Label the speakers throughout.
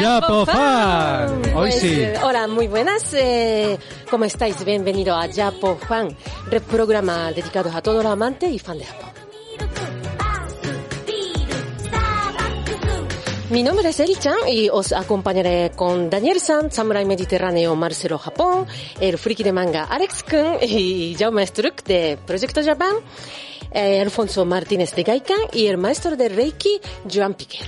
Speaker 1: Japofan. Hoy
Speaker 2: Pues,
Speaker 1: sí.
Speaker 2: eh, hola, muy buenas. eh, ¿Cómo estáis? Bienvenido a Japofan, programa dedicado a todo los amantes y fan de Japón. Mi nombre es Eri-chan y os acompañaré con Daniel San, Samurai Mediterráneo Marcelo Japón, el friki de manga Alex Kun y Jaume Struck de Proyecto Japan, eh, Alfonso Martínez de Gaikan y el maestro de Reiki, Joan Piqué.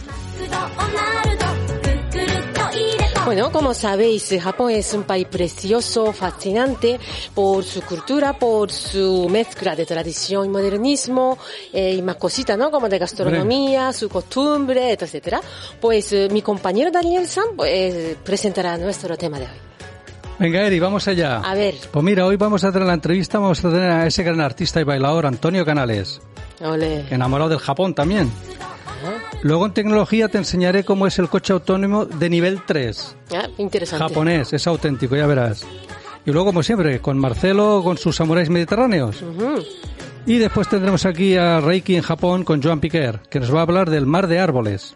Speaker 2: Bueno, como sabéis, Japón es un país precioso, fascinante por su cultura, por su mezcla de tradición y modernismo eh, y más cositas, ¿no? Como de gastronomía, su costumbre, etcétera. Pues eh, mi compañero Daniel Sam pues, presentará nuestro tema de hoy.
Speaker 1: Venga, Eri, vamos allá.
Speaker 2: A ver.
Speaker 1: Pues mira, hoy vamos a tener la entrevista, vamos a tener a ese gran artista y bailador, Antonio Canales,
Speaker 2: Ole.
Speaker 1: enamorado del Japón también. Luego en tecnología te enseñaré cómo es el coche autónomo de nivel 3.
Speaker 2: Ah, interesante.
Speaker 1: Japonés, es auténtico, ya verás. Y luego, como siempre, con Marcelo, con sus samuráis mediterráneos.
Speaker 2: Ujú.
Speaker 1: Y después tendremos aquí a Reiki en Japón con Joan Piquer, que nos va a hablar del mar de árboles.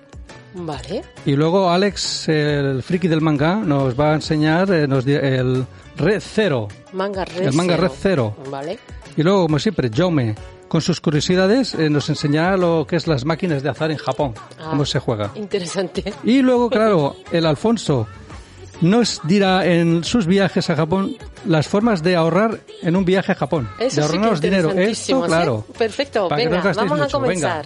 Speaker 2: Vale.
Speaker 1: Y luego Alex, el friki del manga, nos va a enseñar eh, nos el Red Zero.
Speaker 2: Manga Red
Speaker 1: El manga
Speaker 2: Zero.
Speaker 1: Red Zero.
Speaker 2: Vale.
Speaker 1: Y luego, como siempre, Jaume, con sus curiosidades, eh, nos enseñará lo que es las máquinas de azar en Japón,
Speaker 2: Ah.
Speaker 1: cómo se juega.
Speaker 2: Interesante.
Speaker 1: Y luego, claro, el Alfonso nos dirá en sus viajes a Japón las formas de ahorrar en un viaje a Japón.
Speaker 2: Eso
Speaker 1: de
Speaker 2: sí que
Speaker 1: ahorrarnos dinero. Esto,
Speaker 2: ¿sí?
Speaker 1: claro.
Speaker 2: Perfecto.
Speaker 1: No
Speaker 2: Venga, vamos a
Speaker 1: mucho. Venga.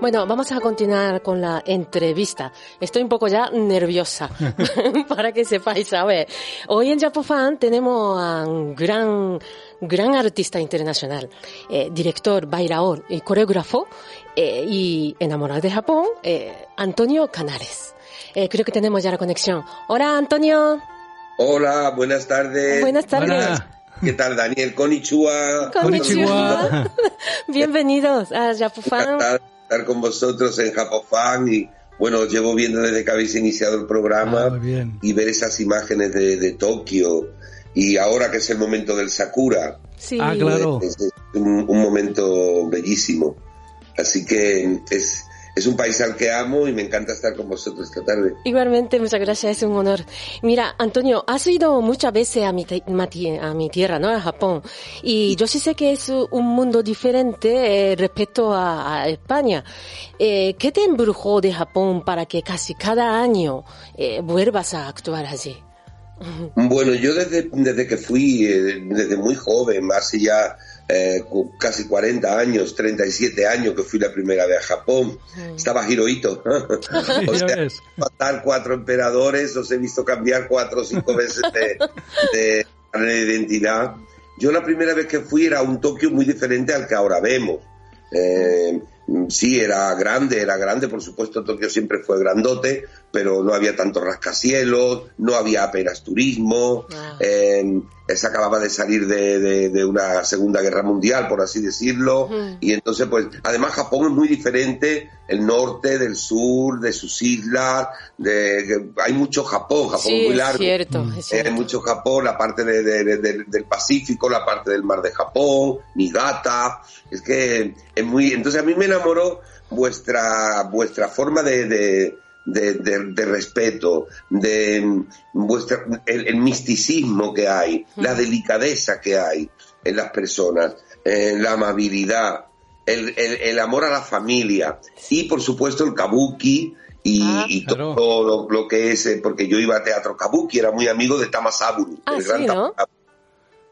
Speaker 2: Bueno, vamos a continuar con la entrevista. Estoy un poco ya nerviosa, para que sepáis, a ver. Hoy en Japofan tenemos a un gran, gran artista internacional, eh, director, bailador y coreógrafo, eh, y enamorado de Japón, eh, Antonio Canales. Eh, creo que tenemos ya la conexión. Hola, Antonio.
Speaker 3: Hola, buenas tardes.
Speaker 2: Buenas tardes.
Speaker 1: Hola.
Speaker 3: ¿Qué tal, Daniel? Konnichiwa.
Speaker 1: Konnichiwa.
Speaker 2: Bienvenidos a Japofan.
Speaker 3: Estar con vosotros en Japofan y bueno, os llevo viendo desde que habéis iniciado el programa
Speaker 1: Ah, bien.
Speaker 3: y ver esas imágenes de, de Tokio y ahora que es el momento del Sakura,
Speaker 2: Sí.
Speaker 1: Ah, claro.
Speaker 3: es, es un, un momento bellísimo. Así que es, es un país al que amo y me encanta estar con vosotros esta tarde.
Speaker 2: Igualmente, muchas gracias, es un honor. Mira, Antonio, has ido muchas veces a mi, a mi tierra, ¿no? A Japón. Y yo sí sé que es un mundo diferente eh, respecto a, a España. Eh, ¿Qué te embrujó de Japón para que casi cada año eh, vuelvas a actuar allí?
Speaker 3: Bueno, yo desde, desde que fui, eh, desde muy joven, hace ya eh, casi 40 años, 37 años que fui la primera vez a Japón, estaba Hirohito. o
Speaker 1: ya
Speaker 3: sea,
Speaker 1: ves.
Speaker 3: matar cuatro emperadores, os he visto cambiar cuatro o cinco veces de, de carnet de identidad. Yo la primera vez que fui era un Tokio muy diferente al que ahora vemos. Eh, sí, era grande, era grande, por supuesto Tokio siempre fue grandote, pero no había tantos rascacielos, no había apenas turismo,
Speaker 2: Ah.
Speaker 3: eh, se acababa de salir de, de- de una Segunda Guerra Mundial, por así decirlo, y entonces pues, además Japón es muy diferente, el norte, del sur, de sus islas, de, hay mucho Japón, Japón
Speaker 2: sí,
Speaker 3: muy
Speaker 2: es
Speaker 3: largo.
Speaker 2: cierto, es
Speaker 3: Eh,
Speaker 2: cierto.
Speaker 3: Hay mucho Japón, la parte de- de- de- de- del Pacífico, la parte del mar de Japón, Niigata. Es que es muy. Entonces a mí me enamoró vuestra vuestra forma de, de, de- respeto, de mm, vuestra el, el misticismo que hay, la delicadeza que hay en las personas, eh, la amabilidad, el, el- el amor a la familia y por supuesto el kabuki y,
Speaker 2: Ah.
Speaker 3: y
Speaker 1: Claro.
Speaker 3: todo lo, lo que es, eh, porque yo iba a teatro kabuki, era muy amigo de Tamasaburu,
Speaker 2: Ah,
Speaker 3: el gran
Speaker 2: sí.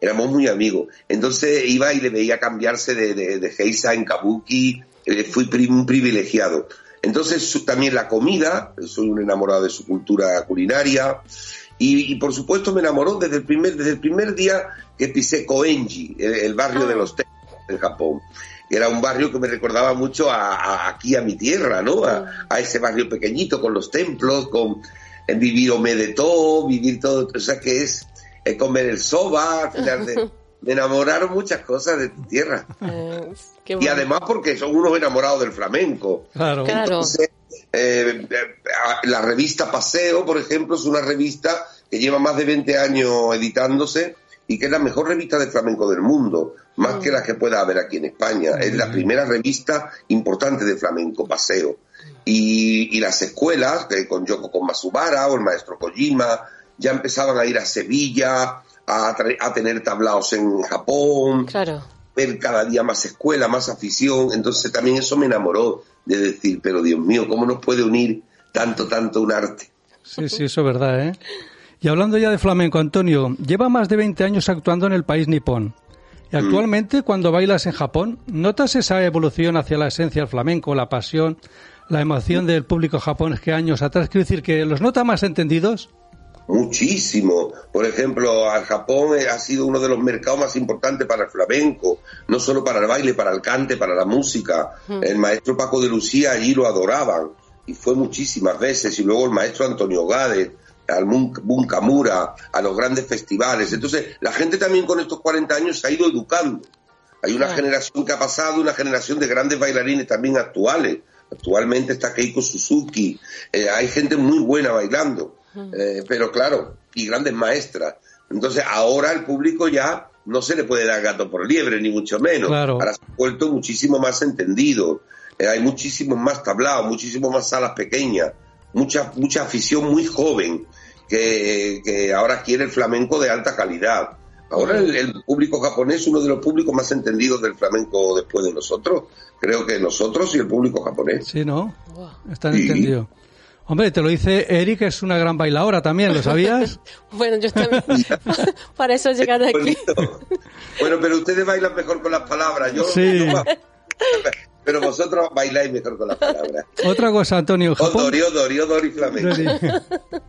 Speaker 3: Éramos muy amigos. Entonces iba y le veía cambiarse de, de, de geisha en kabuki, eh, fui un privilegiado. Entonces también la comida, soy un enamorado de su cultura culinaria y, y, por supuesto me enamoró desde el primer, desde el primer día que pisé Koenji, el, el barrio
Speaker 2: Ah.
Speaker 3: de los templos en Japón. Era un barrio que me recordaba mucho a, a- aquí a mi tierra, ¿no? A, a ese barrio pequeñito con los templos, con vivir todo, vivir todo, o sea que es comer el soba, al final de- me enamoraron muchas cosas de tu tierra.
Speaker 2: Eh, qué
Speaker 3: Y además porque son unos enamorados del flamenco.
Speaker 1: Claro.
Speaker 3: Entonces, eh, eh, la revista Paseo, por ejemplo, es una revista que lleva más de 20 años editándose y que es la mejor revista de flamenco del mundo, más que la que pueda haber aquí en España. Es la primera revista importante de flamenco, Paseo. Y, y las escuelas, que con Yoko con Masubara o el maestro Kojima, ya empezaban a ir a Sevilla, a, tener tablaos en Japón,
Speaker 2: Claro.
Speaker 3: ver cada día más escuela, más afición. Entonces también eso me enamoró de decir, pero Dios mío, ¿cómo nos puede unir tanto, tanto un arte?
Speaker 1: Sí, sí, eso es verdad, ¿eh? Y hablando ya de flamenco, Antonio, lleva más de 20 años actuando en el país nipón. Y actualmente, cuando bailas en Japón, ¿notas esa evolución hacia la esencia del flamenco, la pasión, la emoción del público japonés que años atrás? Quiero decir que los nota más entendidos.
Speaker 3: Muchísimo. Por ejemplo, al Japón eh, ha sido uno de los mercados más importantes para el flamenco, no solo para el baile, para el cante, para la música. El maestro Paco de Lucía allí lo adoraban y fue muchísimas veces. Y luego el maestro Antonio Gade, al Bunkamura, a los grandes festivales. Entonces, la gente también con estos 40 años se ha ido educando. Hay una generación que ha pasado, una generación de grandes bailarines también actuales. Actualmente está Keiko Suzuki. Eh, hay gente muy buena bailando. Eh, pero claro, y grandes maestras. Entonces ahora el público ya no se le puede dar gato por liebre, ni mucho menos.
Speaker 1: Claro.
Speaker 3: Ahora se ha vuelto muchísimo más entendido. Eh, hay muchísimos más tablados, muchísimo más salas pequeñas, mucha, mucha afición muy joven que, que ahora quiere el flamenco de alta calidad. Ahora el, el público japonés es uno de los públicos más entendidos del flamenco después de nosotros. Creo que nosotros y el público japonés.
Speaker 1: Sí, ¿no? Están
Speaker 3: Sí.
Speaker 1: entendidos. Hombre, te lo dice Eric, que es una gran bailadora también, ¿lo sabías?
Speaker 2: Bueno, yo también. Para eso he llegado aquí.
Speaker 3: Bonito. Bueno, pero ustedes bailan mejor con las palabras. Yo,
Speaker 1: Sí.
Speaker 3: yo- pero vosotros bailáis mejor con las palabras.
Speaker 1: Otra cosa, Antonio, Japón...
Speaker 3: Odori, odori, odori flamenco.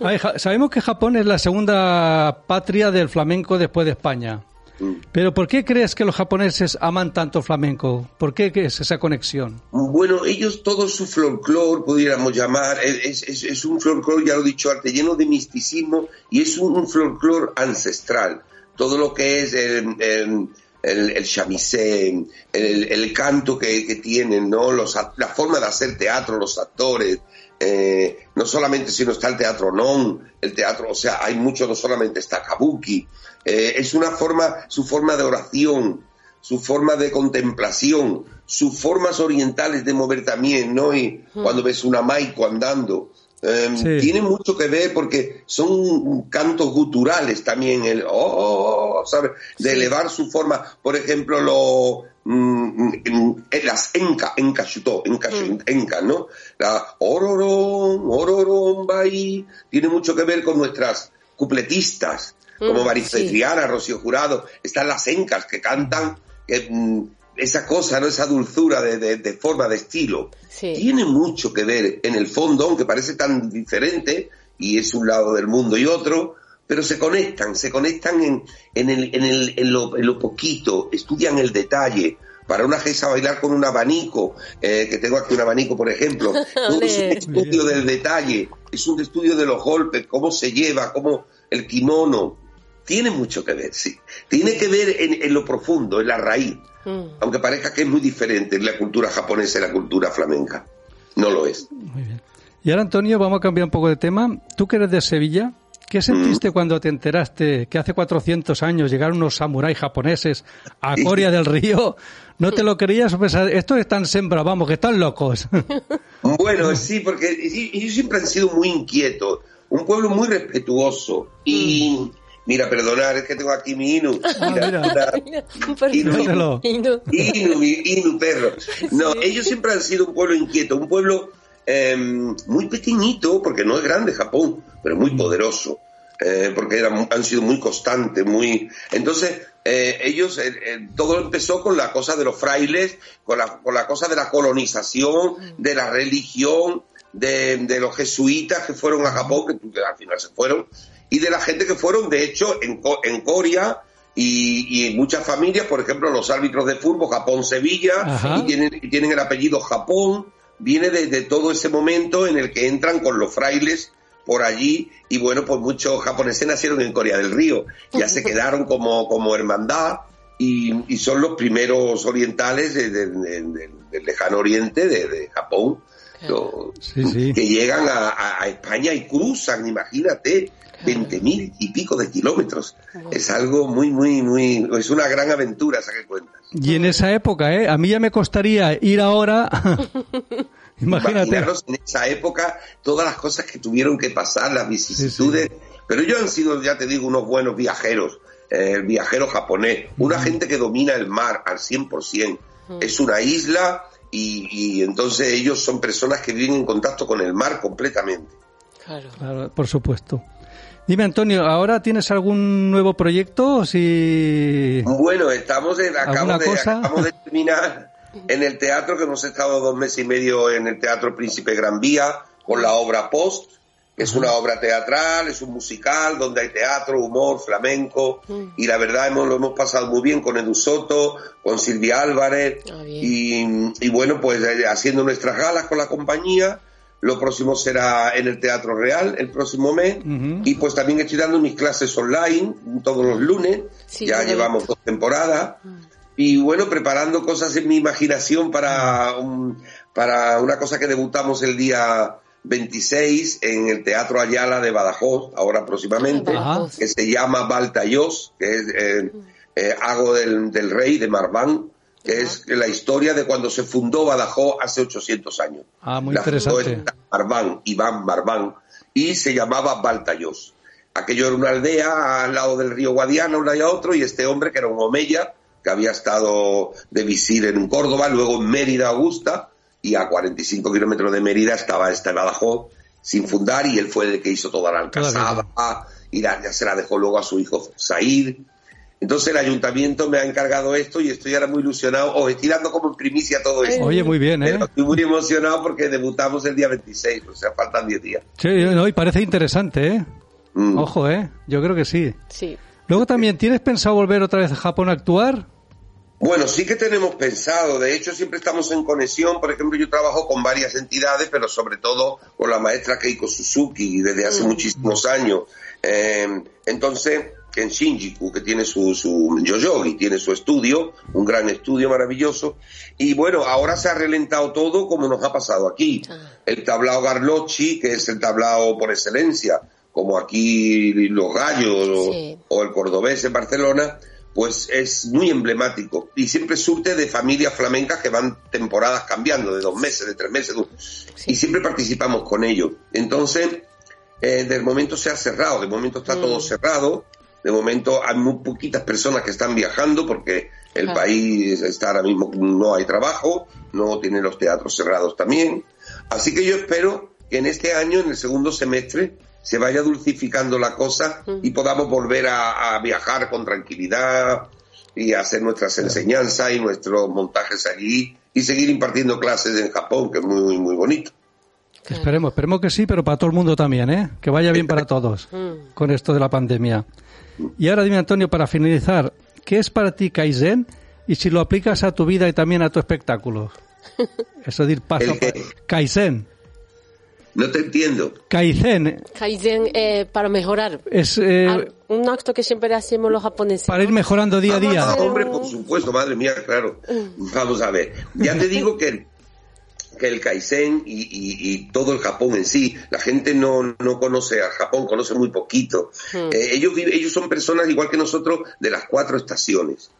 Speaker 1: A ver, sabemos que Japón es la segunda patria del flamenco después de España.
Speaker 3: Mm.
Speaker 1: Pero ¿por qué crees que los japoneses aman tanto flamenco? ¿Por qué es esa conexión?
Speaker 3: Bueno, ellos todo su folclore, pudiéramos llamar, es, es- es un folclore, ya lo he dicho antes, lleno de misticismo y es un, folclore ancestral. Todo lo que es el, el, el, el chamisé, el, el canto que, que tienen, ¿no? Los, la forma de hacer teatro, los actores, eh, no solamente sino está el teatro non, el teatro, o sea, hay mucho, no solamente está kabuki, eh, es una forma, su forma de oración, su forma de contemplación, sus formas orientales de mover también, ¿no? Y cuando ves una maiko andando, eh,
Speaker 1: Sí.
Speaker 3: tiene mucho que ver porque son cantos guturales también, el oh, oh, oh, ¿sabes? De
Speaker 2: Sí.
Speaker 3: elevar su forma, por ejemplo, lo, mm, mm, en las enca, enca shutó, enca, enca, ¿no? La ororón, ororón, bai, tiene mucho que ver con nuestras cupletistas, como
Speaker 2: Mm,
Speaker 3: Marisa
Speaker 2: sí.
Speaker 3: Triana, Rocío Jurado, están las encas que cantan mm, esa cosa, ¿no? Esa dulzura de, de- de forma, de estilo.
Speaker 2: Sí.
Speaker 3: Tiene mucho que ver en el fondo, aunque parece tan diferente, y es un lado del mundo y otro, pero se conectan, se conectan en, en, el, en, el, en, lo, en lo poquito, estudian el detalle. Para una geisa bailar con un abanico, eh, que tengo aquí un abanico, por ejemplo, no, es un estudio del detalle, es un estudio de los golpes, cómo se lleva, cómo el kimono. Tiene mucho que ver, sí. Tiene que ver en, en lo profundo, en la raíz.
Speaker 2: Mm.
Speaker 3: Aunque parezca que es muy diferente la cultura japonesa y la cultura flamenca. No lo es.
Speaker 1: Muy bien. Y ahora, Antonio, vamos a cambiar un poco de tema. Tú que eres de Sevilla, ¿qué sentiste cuando te enteraste que hace 400 años llegaron unos samuráis japoneses a Coria del Río? ¿No te lo creías? Estos están sembra, vamos, que están locos.
Speaker 3: Bueno, sí, porque ellos siempre han sido muy inquietos. Un pueblo muy respetuoso. Y, mira, perdonar, es que tengo aquí mi Inu.
Speaker 1: Ah, mira.
Speaker 3: Inu.
Speaker 2: Inu.
Speaker 3: Inu, mi Inu, perro. No, ellos siempre han sido un pueblo inquieto, un pueblo em, muy pequeñito, porque no es grande Japón, pero muy poderoso. Eh, porque eran, han sido muy constantes, muy... Entonces, eh, ellos, eh, todo empezó con la cosa de los frailes, con la, con la cosa de la colonización, de la religión, de, de los jesuitas que fueron a Japón, que, al final se fueron, y de la gente que fueron, de hecho, en, en Corea, y, y, muchas familias, por ejemplo, los árbitros de fútbol, Japón-Sevilla, y tienen, y tienen el apellido Japón, viene desde de todo ese momento en el que entran con los frailes por allí y bueno, pues muchos japoneses nacieron en Corea del Río, ya se quedaron como, como hermandad y, y son los primeros orientales del lejano oriente de, Japón. que llegan a, a, España y cruzan, imagínate, veinte mil y pico de kilómetros. Es algo muy, muy, muy, es una gran aventura, esa que cuentas.
Speaker 1: Y en esa época, ¿eh? A mí ya me costaría ir ahora
Speaker 3: Imagínate. en esa época todas las cosas que tuvieron que pasar, las vicisitudes. Pero ellos han sido, ya te digo, unos buenos viajeros. Eh, el viajero japonés, una gente que domina el mar al 100%. Es una isla y, entonces ellos son personas que viven en contacto con el mar completamente.
Speaker 1: Claro. por supuesto. Dime, Antonio, ¿ahora tienes algún nuevo proyecto? Si...
Speaker 3: Bueno, estamos de, acabo de terminar en el teatro, que hemos estado dos meses y medio en el Teatro Príncipe Gran Vía con la obra Post, que es una obra teatral, es un musical donde hay teatro, humor, flamenco, y la verdad hemos, lo hemos pasado muy bien con Edu Soto, con Silvia Álvarez, ah, y, bueno, pues eh, haciendo nuestras galas con la compañía. Lo próximo será en el Teatro Real el próximo mes. Y pues también estoy dando mis clases online todos los lunes. ya llevamos dos temporadas. Y bueno, preparando cosas en mi imaginación para, para una cosa que debutamos el día 26 en el Teatro Ayala de Badajoz, ahora próximamente, que se llama Baltayos, que es eh, eh, Hago del, del, Rey de Marván, que es la historia de cuando se fundó Badajoz hace 800 años.
Speaker 1: Ah, muy interesante.
Speaker 3: Marván, Iván Marván, y se llamaba Baltayos. Aquello era una aldea al lado del río Guadiana, un y otro, y este hombre, que era un omeya, que había estado de visir en Córdoba, luego en Mérida, Augusta, y a 45 kilómetros de Mérida estaba este Badajoz sin fundar y él fue el que hizo toda la alcazaba y ya se la dejó luego a su hijo Said. Entonces el ayuntamiento me ha encargado esto y estoy ahora muy ilusionado. Os estoy dando como en primicia todo esto.
Speaker 1: Oye, muy bien, ¿eh?
Speaker 3: estoy muy emocionado porque debutamos el día 26, o sea, faltan 10 días.
Speaker 1: Sí, no, y parece interesante, ¿eh? Mm. Ojo, ¿eh? Yo creo que sí.
Speaker 2: Sí.
Speaker 1: Luego también, ¿tienes pensado volver otra vez a Japón a actuar?
Speaker 3: Bueno, sí que tenemos pensado, de hecho siempre estamos en conexión, por ejemplo yo trabajo con varias entidades, pero sobre todo con la maestra Keiko Suzuki desde hace mm. muchísimos años. Eh, entonces, en Shinjuku, que tiene su, su Yoyogi, tiene su estudio, un gran estudio maravilloso, y bueno, ahora se ha relentado todo como nos ha pasado aquí. Ah. El tablao Garlochi, que es el tablao por excelencia, como aquí los gallos o el cordobés en Barcelona, pues es muy emblemático y siempre surte de familias flamencas que van temporadas cambiando, de dos meses, de tres meses, y siempre participamos con ellos. Entonces, eh, de momento se ha cerrado, de momento está todo mm. cerrado, de momento hay muy poquitas personas que están viajando porque el país está ahora mismo, no hay trabajo, no tiene los teatros cerrados también. Así que yo espero que en este año, en el segundo semestre, se vaya dulcificando la cosa y podamos volver a, viajar con tranquilidad y hacer nuestras enseñanzas y nuestros montajes allí y seguir impartiendo clases en Japón, que es muy, muy bonito.
Speaker 1: Esperemos, esperemos que sí, pero para todo el mundo también, ¿eh? Que vaya bien para todos con esto de la pandemia. Y ahora dime, Antonio, para finalizar, ¿qué es para ti Kaizen y si lo aplicas a tu vida y también a tu espectáculo? Eso de paso. Kaizen.
Speaker 3: No te entiendo.
Speaker 2: Kaizen. Kaizen eh, para mejorar.
Speaker 1: Es eh,
Speaker 2: ah, un acto que siempre hacemos los japoneses.
Speaker 1: Para ir mejorando día a día.
Speaker 3: Ah, hombre, por supuesto, madre mía, claro. Vamos a ver. Ya te digo que que el Kaizen y, todo el Japón en sí, la gente no, no conoce a Japón, conoce muy poquito. Hmm. Eh, ellos, ellos son personas igual que nosotros de las cuatro estaciones.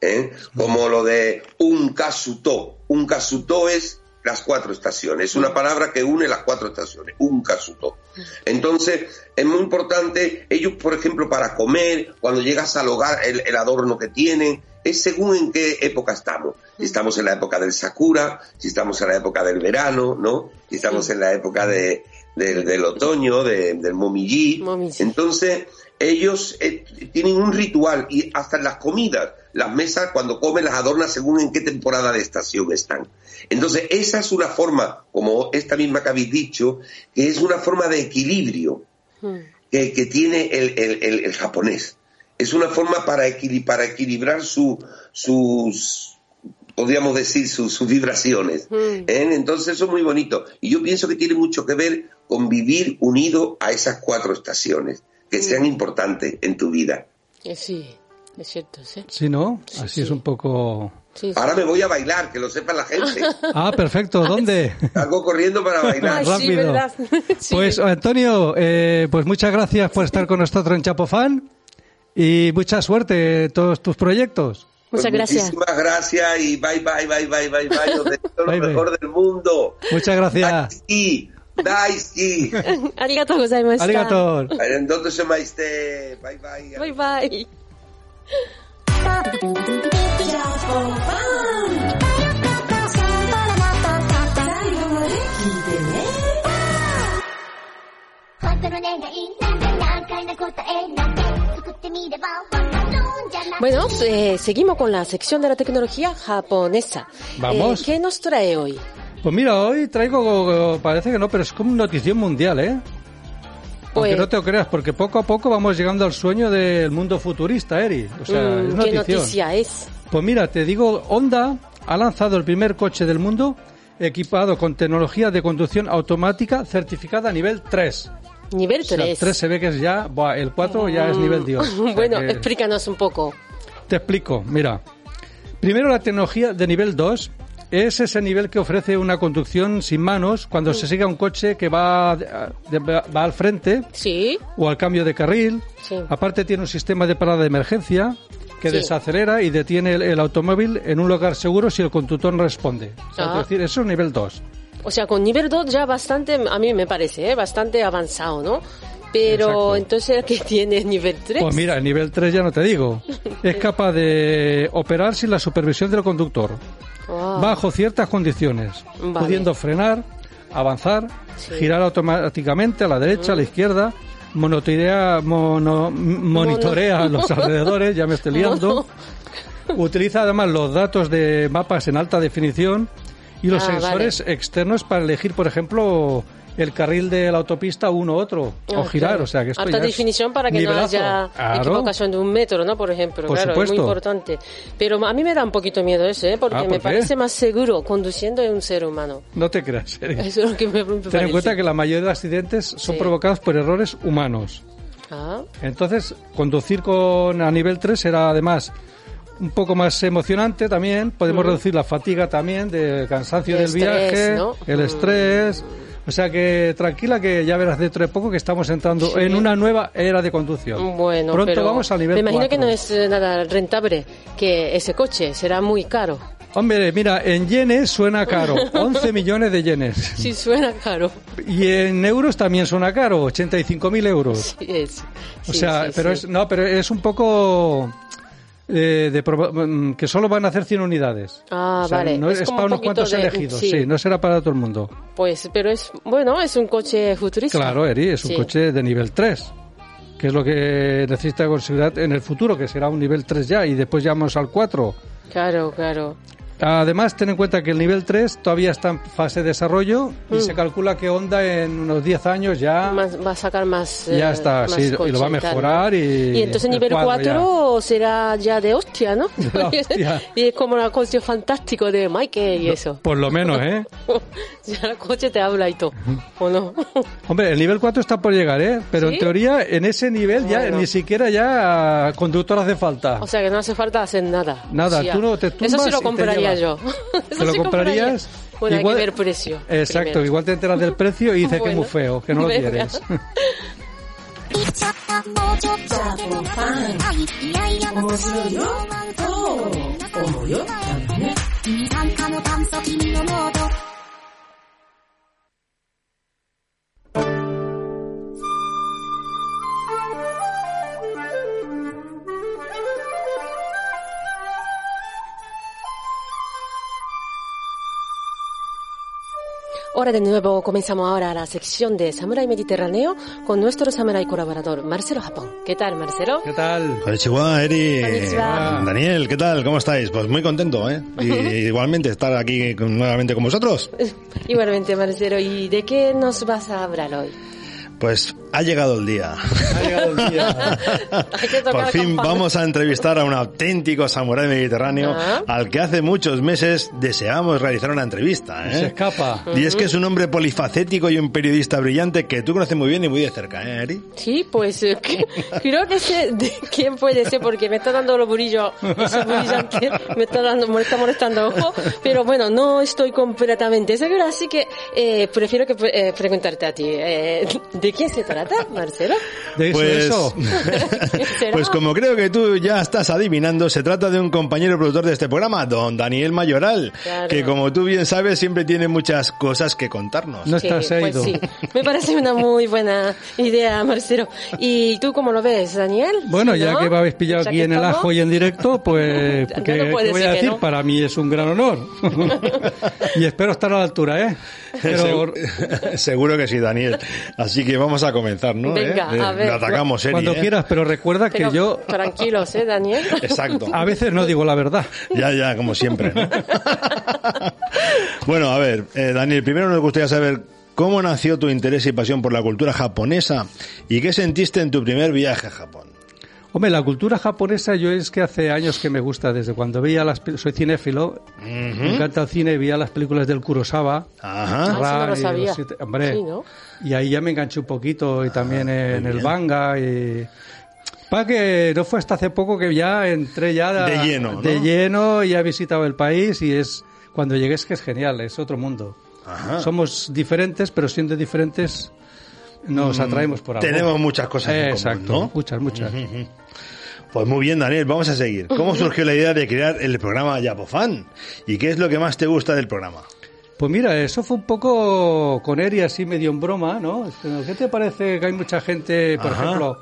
Speaker 3: ¿eh? Como lo de un kasuto. Un kasuto es las cuatro estaciones. Es una mm. palabra que une las cuatro estaciones, un casuto. Entonces, es muy importante, ellos, por ejemplo, para comer, cuando llegas al hogar, el, adorno que tienen, es según en qué época estamos. Si estamos en la época del Sakura, si estamos en la época del verano, ¿no? Si estamos en la época de, del, del otoño, de- del momillí.
Speaker 2: Momillí.
Speaker 3: Entonces, ellos eh, tienen un ritual y hasta en las comidas, las mesas cuando comen las adornan según en qué temporada de estación están. Entonces, esa es una forma, como esta misma que habéis dicho, que es una forma de equilibrio que, que tiene el, el- el- el japonés. Es una forma para, equili- para equilibrar su, sus, podríamos decir, sus, sus vibraciones.
Speaker 2: Mm.
Speaker 3: ¿eh? Entonces eso es muy bonito. Y yo pienso que tiene mucho que ver con vivir unido a esas cuatro estaciones, que
Speaker 2: Mm.
Speaker 3: sean importantes en tu vida.
Speaker 2: Eh, sí, es cierto, sí.
Speaker 1: Sí, ¿no?
Speaker 2: Sí,
Speaker 1: Así
Speaker 2: sí.
Speaker 1: es un poco...
Speaker 2: Sí, sí.
Speaker 3: Ahora me voy a bailar, que lo sepa la gente.
Speaker 1: Ah, perfecto. ¿Dónde?
Speaker 3: Salgo corriendo para bailar.
Speaker 2: Ay, sí,
Speaker 1: rápido. Pues Antonio, eh, pues muchas gracias por estar con nosotros en Chapofan y mucha suerte en todos tus proyectos.
Speaker 3: Pues
Speaker 2: Muchas gracias.
Speaker 3: Muchísimas gracias y bye, bye, bye, bye, bye, bye. Os deseo lo
Speaker 1: Bye, bye.
Speaker 3: mejor del mundo.
Speaker 1: Muchas gracias.
Speaker 3: Daisuki, daisuki.
Speaker 2: ありがとうございました。
Speaker 1: ありがとう。
Speaker 3: ¿Dónde se maiste? Bye, bye.
Speaker 2: バイバイ。 bueno, eh, seguimos con la sección de la tecnología japonesa.
Speaker 1: Vamos.
Speaker 2: Eh, ¿Qué nos trae hoy?
Speaker 1: Pues mira, hoy traigo, parece que no, pero es como una notición mundial, ¿eh? Aunque
Speaker 2: Pues-
Speaker 1: no te lo creas, porque poco a poco vamos llegando al sueño del mundo futurista, Eri. O sea,
Speaker 2: Mm,
Speaker 1: es
Speaker 2: ¿Qué
Speaker 1: notición.
Speaker 2: noticia es?
Speaker 1: Pues mira, te digo, Honda ha lanzado el primer coche del mundo equipado con tecnología de conducción automática certificada a nivel 3.
Speaker 2: Nivel
Speaker 1: O sea,
Speaker 2: 3.
Speaker 1: 3 se ve que es ya, buah, el 4 ya es nivel Dios. O sea
Speaker 2: bueno,
Speaker 1: que-
Speaker 2: explícanos un poco.
Speaker 1: Te explico, mira. Primero la tecnología de nivel 2 es ese nivel que ofrece una conducción sin manos cuando se sigue a un coche que va, de- va al frente
Speaker 2: Sí,
Speaker 1: o al cambio de carril.
Speaker 2: Sí.
Speaker 1: Aparte tiene un sistema de parada de emergencia que
Speaker 2: Sí.
Speaker 1: desacelera y detiene el, el automóvil en un lugar seguro si el conductor no responde. O sea,
Speaker 2: Ah.
Speaker 1: es decir, eso es nivel 2.
Speaker 2: O sea, con nivel 2 ya bastante, a mí me parece, ¿eh? bastante avanzado, ¿no? Pero
Speaker 1: Exacto.
Speaker 2: entonces, ¿qué tiene nivel 3?
Speaker 1: Pues mira, el nivel 3 ya no te digo. Es capaz de operar sin la supervisión del conductor.
Speaker 2: Ah,
Speaker 1: bajo ciertas condiciones,
Speaker 2: Vale.
Speaker 1: pudiendo frenar, avanzar,
Speaker 2: Sí.
Speaker 1: girar automáticamente a la derecha, a la izquierda, monitorea, mono- monitorea los alrededores, ya me estoy liando. Utiliza además los datos de mapas en alta definición y los
Speaker 2: Ah,
Speaker 1: sensores externos para elegir, por ejemplo, el carril de la autopista uno u otro,
Speaker 2: Ah,
Speaker 1: o girar,
Speaker 2: claro.
Speaker 1: o sea que esto
Speaker 2: Alta
Speaker 1: ya es
Speaker 2: definición para que
Speaker 1: nivelazo.
Speaker 2: no haya
Speaker 1: Claro.
Speaker 2: equivocación de un metro, ¿no? Por ejemplo,
Speaker 1: Por
Speaker 2: claro, es muy
Speaker 1: supuesto.
Speaker 2: importante. Pero a mí me da un poquito miedo eso, ¿eh? Porque
Speaker 1: Ah,
Speaker 2: me
Speaker 1: ¿por qué?
Speaker 2: parece más seguro conduciendo en un ser humano.
Speaker 1: No te creas.
Speaker 2: Eso es lo que me, me
Speaker 1: Ten
Speaker 2: parece.
Speaker 1: en cuenta que la mayoría de accidentes son
Speaker 2: Sí.
Speaker 1: provocados por errores humanos.
Speaker 2: Ah,
Speaker 1: Entonces, conducir con a nivel 3 será además un poco más emocionante también. Podemos reducir la fatiga también, del cansancio
Speaker 2: El
Speaker 1: del
Speaker 2: estrés,
Speaker 1: viaje,
Speaker 2: ¿no?
Speaker 1: el
Speaker 2: Mm.
Speaker 1: estrés. O sea que tranquila que ya verás dentro de poco que estamos entrando
Speaker 2: Sí.
Speaker 1: en una nueva era de conducción.
Speaker 2: bueno,
Speaker 1: Pronto
Speaker 2: pero
Speaker 1: vamos al nivel
Speaker 2: me imagino
Speaker 1: 4.
Speaker 2: que no es eh, nada rentable, que ese coche será muy caro.
Speaker 1: Hombre, mira, en yenes suena caro, 11 millones de yenes.
Speaker 2: Sí, suena caro.
Speaker 1: Y en euros también suena caro, 85.000 euros.
Speaker 2: Sí, es.
Speaker 1: O
Speaker 2: Sí,
Speaker 1: sea,
Speaker 2: sí,
Speaker 1: pero es no, pero es un poco eh, de mm, que solo van a hacer 100 unidades.
Speaker 2: Ah,
Speaker 1: O sea,
Speaker 2: vale.
Speaker 1: No
Speaker 2: Es
Speaker 1: es, para
Speaker 2: un
Speaker 1: unos cuantos
Speaker 2: de-
Speaker 1: elegidos,
Speaker 2: sí.
Speaker 1: sí. no será para todo el mundo.
Speaker 2: Pues, pero es, bueno, es un coche futurista.
Speaker 1: Claro, Eri, es un
Speaker 2: Sí.
Speaker 1: coche de nivel 3, que es lo que necesita considerar en el futuro, que será un nivel 3 ya, y después ya vamos al 4.
Speaker 2: Claro, claro.
Speaker 1: Además, ten en cuenta que el nivel 3 todavía está en fase de desarrollo y
Speaker 2: Mm.
Speaker 1: se calcula que Honda en unos 10 años ya,
Speaker 2: Más- va a sacar más.
Speaker 1: ya
Speaker 2: eh,
Speaker 1: está,
Speaker 2: más
Speaker 1: sí, y lo va a mejorar. Y,
Speaker 2: Y entonces
Speaker 1: el
Speaker 2: nivel
Speaker 1: cuadro
Speaker 2: 4 será ya de hostia, ¿no?
Speaker 1: De hostia.
Speaker 2: y es como el coche fantástico de Michael y eso.
Speaker 1: Por lo menos, ¿eh?
Speaker 2: ya el coche te habla y todo, ¿o no?
Speaker 1: Hombre, el nivel 4 está por llegar, ¿eh? Pero
Speaker 2: ¿Sí?
Speaker 1: en teoría, en ese nivel ya ni siquiera ya conductor hace falta.
Speaker 2: o sea que no hace falta hacer nada.
Speaker 1: Nada, tú no te
Speaker 2: Eso sí lo
Speaker 1: te
Speaker 2: compraría yo.
Speaker 1: ¿Te lo
Speaker 2: sí
Speaker 1: comprarías?
Speaker 2: compraría. Bueno,
Speaker 1: Igual-
Speaker 2: hay que ver precio.
Speaker 1: Exacto,
Speaker 2: primero.
Speaker 1: igual te enteras del precio y dices que es muy feo, que no lo
Speaker 2: Venga.
Speaker 1: quieres.
Speaker 2: Hola de nuevo, comenzamos ahora la sección de Samurai Mediterráneo con nuestro samurai colaborador Marcelo Japón. ¿Qué tal, Marcelo?
Speaker 1: ¿Qué tal?
Speaker 4: Konnichiwa, Eri.
Speaker 2: Konnichiwa.
Speaker 4: Daniel, ¿qué tal? ¿Cómo estáis? Pues muy contento, ¿eh? Y igualmente estar aquí con- nuevamente con vosotros.
Speaker 2: Igualmente, Marcelo. ¿Y de qué nos vas a hablar hoy?
Speaker 4: Pues ha llegado el día.
Speaker 1: Ha llegado el día.
Speaker 2: Hay que tocar
Speaker 4: Por fin
Speaker 2: campana.
Speaker 4: vamos a entrevistar a un auténtico samurái mediterráneo
Speaker 2: Ah.
Speaker 4: al que hace muchos meses deseamos realizar una entrevista,
Speaker 1: Se
Speaker 4: ¿eh?
Speaker 1: escapa.
Speaker 4: Y es que es un hombre polifacético y un periodista brillante que tú conoces muy bien y muy de cerca, ¿eh, Eri?
Speaker 2: Sí, pues eh, que- creo que sé de quién puede ser porque me está dando los esos brillantes, me está dando, me está molestando ojo, pero bueno, no estoy completamente segura, así que eh, prefiero que eh, preguntarte a ti, eh, ¿de quién se trata, Marcelo?
Speaker 1: De eso,
Speaker 4: Pues, pues como creo que tú ya estás adivinando, se trata de un compañero productor de este programa, don Daniel Mayoral,
Speaker 2: Claro.
Speaker 4: que como tú bien sabes siempre tiene muchas cosas que contarnos.
Speaker 1: No
Speaker 2: Sí,
Speaker 1: estás
Speaker 2: pues sí, me parece una muy buena idea, Marcelo. ¿Y tú cómo lo ves, Daniel?
Speaker 1: Bueno,
Speaker 2: ¿Sí,
Speaker 1: ya que me habéis pillado
Speaker 2: Ya
Speaker 1: aquí
Speaker 2: que
Speaker 1: en el ajo y en directo, pues,
Speaker 2: Ya
Speaker 1: ¿qué,
Speaker 2: no
Speaker 1: qué voy a
Speaker 2: decir que.
Speaker 1: Para mí es un gran honor. y espero estar a la altura, ¿eh? Pero
Speaker 4: Seguro que sí, Daniel. Así que vamos a comenzar, ¿no?
Speaker 2: Venga,
Speaker 4: ¿Eh?
Speaker 2: a ver.
Speaker 4: Lo atacamos, Eri,
Speaker 1: cuando
Speaker 4: ¿eh?
Speaker 1: quieras, pero recuerda que yo
Speaker 2: Tranquilos, ¿eh, Daniel?
Speaker 4: Exacto.
Speaker 1: a veces no digo la verdad.
Speaker 4: Ya, ya, como siempre. ¿no? bueno, a ver, eh, Daniel, primero nos gustaría saber cómo nació tu interés y pasión por la cultura japonesa y qué sentiste en tu primer viaje a Japón.
Speaker 1: Hombre, la cultura japonesa yo es que hace años que me gusta, desde cuando veía las... Soy cinéfilo, me encanta el cine, veía las películas del Kurosawa.
Speaker 4: Ajá.
Speaker 2: Ah, no lo
Speaker 1: y
Speaker 2: sabía.
Speaker 1: siete- hombre,
Speaker 2: Sí, ¿no?
Speaker 1: y ahí ya me enganché un poquito y también en el manga y... Para que no fue hasta hace poco que ya entré ya
Speaker 4: De lleno, ¿no?
Speaker 1: de lleno y he visitado el país y es cuando llegué es que es genial, es otro mundo.
Speaker 4: Ajá.
Speaker 1: Somos diferentes, pero siendo diferentes nos atraemos por algo.
Speaker 4: Mm, Tenemos muchas cosas en
Speaker 1: Exacto,
Speaker 4: común, ¿no?
Speaker 1: muchas, muchas.
Speaker 4: Pues muy bien, Daniel, vamos a seguir. ¿Cómo surgió la idea de crear el programa Yapofan? ¿Y qué es lo que más te gusta del programa?
Speaker 1: Pues mira, eso fue un poco con Eri así medio en broma, ¿no? ¿Qué te parece que hay mucha gente, por
Speaker 4: Ajá.
Speaker 1: ejemplo,